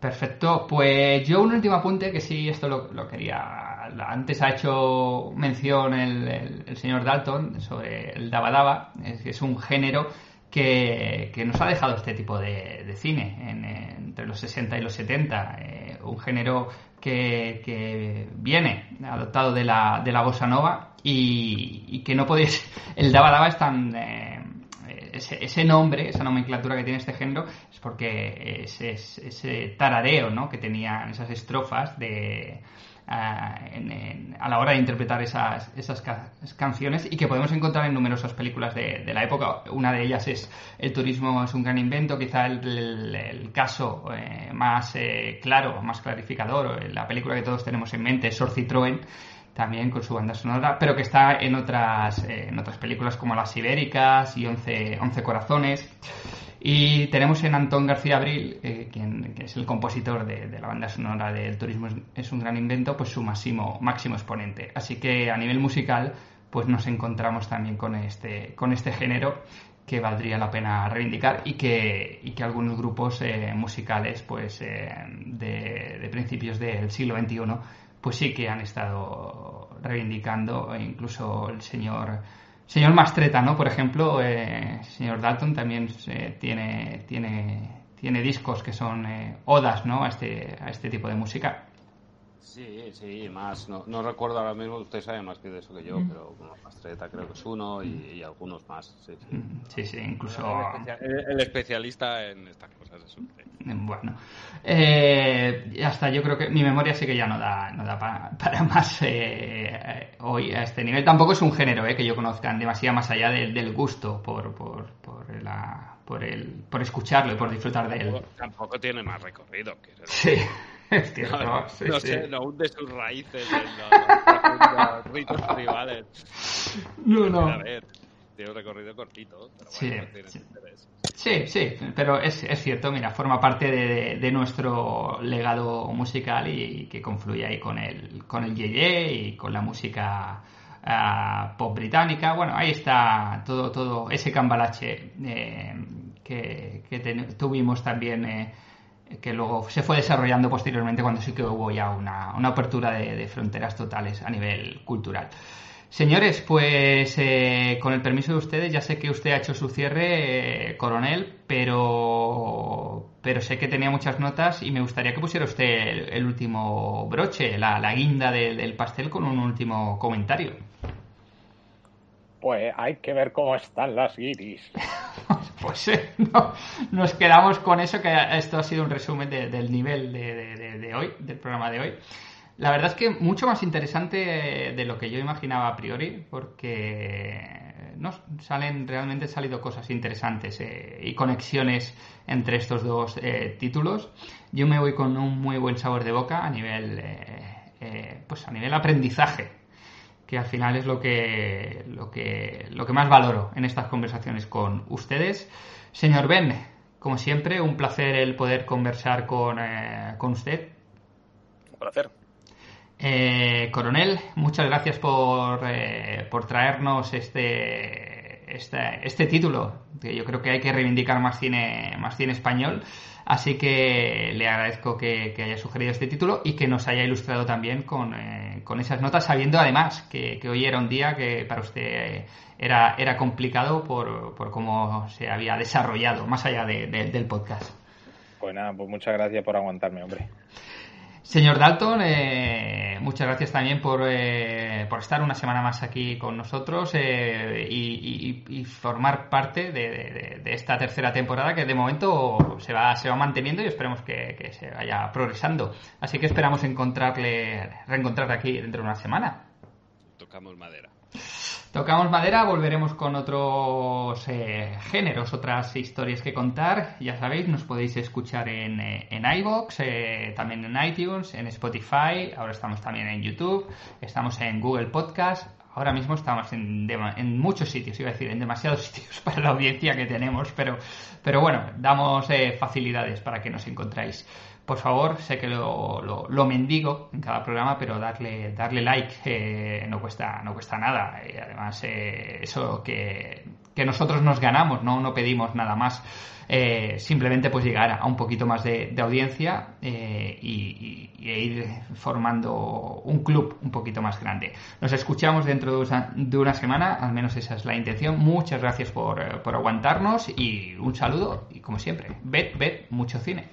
Perfecto, pues yo un último apunte que sí, esto lo, lo quería. Antes ha hecho mención el, el, señor Dalton sobre el Daba Daba, es, es un género que, que, nos ha dejado este tipo de, de cine en, entre los 60 y los 70, eh, un género que, que, viene adoptado de la, de la bossa nova y, que no podéis. El Daba Daba es tan. Eh, ese, nombre, esa nomenclatura que tiene este género, es porque ese, ese tarareo ¿no? que tenían esas estrofas de, uh, en, a la hora de interpretar esas, esas ca canciones y que podemos encontrar en numerosas películas de, de, la época. Una de ellas es El turismo es un gran invento, quizá el, caso eh, más eh, claro, más clarificador, la película que todos tenemos en mente es Sor Citroën también con su banda sonora, pero que está en otras, eh, en otras películas como Las Ibéricas y Once, Once Corazones. Y tenemos en Antón García Abril, eh, quien es el compositor de, la banda sonora del Turismo es, un gran invento, pues su máximo, máximo exponente. Así que a nivel musical, pues nos encontramos también con este, con este género que valdría la pena reivindicar y que, y que algunos grupos eh, musicales pues de, de principios del siglo XXI pues sí que han estado reivindicando, e incluso el señor señor Mastreta, ¿no? Por ejemplo, eh, señor Dalton también eh, tiene, tiene, tiene discos que son eh, odas, ¿no? A este, a este tipo de música. Sí, sí, más. No, no recuerdo ahora mismo, usted sabe más que de eso que yo, mm. pero bueno, Mastreta creo que es uno y, y algunos más. Sí, sí, mm, sí, sí incluso. El, especial, el, especialista en estas cosas es usted. Bueno, eh, hasta yo creo que mi memoria sí que ya no da, no da para, para más eh, hoy a este nivel. Tampoco es un género eh, que yo conozca demasiado más allá del, del gusto por, por, por, la, por, el, por escucharlo y por disfrutar de él. Tampoco tiene más recorrido. Que sí. Es cierto, no, sí, no sí. sé, no hunde sus raíces en los, los ritos tribales. No, no. A ver, tiene un recorrido cortito, pero bueno, sí, no tiene sí. interés. Sí, sí, pero es, es cierto, mira, forma parte de, de, nuestro legado musical y, que confluye ahí con el, con el Yeye y con la música uh, pop británica. Bueno, ahí está todo, todo ese cambalache eh, que, que ten, tuvimos también. Eh, que luego se fue desarrollando posteriormente cuando sí que hubo ya una, una apertura de, fronteras totales a nivel cultural. Señores, pues eh, con el permiso de ustedes, ya sé que usted ha hecho su cierre, eh, coronel, pero, pero sé que tenía muchas notas y me gustaría que pusiera usted el, último broche, la, la guinda del pastel con un último comentario. Pues hay que ver cómo están las guiris. pues eh, no, nos quedamos con eso, que esto ha sido un resumen de, del nivel de, hoy, del programa de hoy. La verdad es que mucho más interesante de lo que yo imaginaba a priori, porque no salen realmente han salido cosas interesantes eh, y conexiones entre estos dos eh, títulos. Yo me voy con un muy buen sabor de boca a nivel, pues a nivel aprendizaje que al final es lo que, lo que, lo que más valoro en estas conversaciones con ustedes. Señor Ben, como siempre, un placer el poder conversar con, eh, con usted. Un placer. Eh, coronel, muchas gracias por, eh, por traernos este, este, este título, que yo creo que hay que reivindicar más cine, más cine español. Así que le agradezco que, haya sugerido este título y que nos haya ilustrado también con, eh, con esas notas, sabiendo además que, hoy era un día que para usted era, era complicado por, por, cómo se había desarrollado, más allá de, de, del podcast. Pues nada, pues muchas gracias por aguantarme, hombre. Señor Dalton, eh, muchas gracias también por, eh, por, estar una semana más aquí con nosotros eh, y, formar parte de, esta tercera temporada que de momento se va, se va manteniendo y esperemos que, que, se vaya progresando. Así que esperamos encontrarle, reencontrarle aquí dentro de una semana. Tocamos madera. Tocamos madera, volveremos con otros eh, géneros, otras historias que contar. Ya sabéis, nos podéis escuchar en, eh, en iVoox, eh, también en iTunes, en Spotify, ahora estamos también en YouTube, estamos en Google Podcast, ahora mismo estamos en, en, muchos sitios, iba a decir, en demasiados sitios para la audiencia que tenemos, pero, pero bueno, damos facilidades para que nos encontráis por favor, sé que lo, lo, mendigo en cada programa, pero darle, darle like eh, no, cuesta, no cuesta nada. Y además, eh, eso que, que, nosotros nos ganamos, no, no pedimos nada más. Eh, simplemente pues llegar a un poquito más de, audiencia eh, y, ir formando un club un poquito más grande. Nos escuchamos dentro de una semana, al menos esa es la intención. Muchas gracias por, por aguantarnos y un saludo y como siempre, ved, ved mucho cine.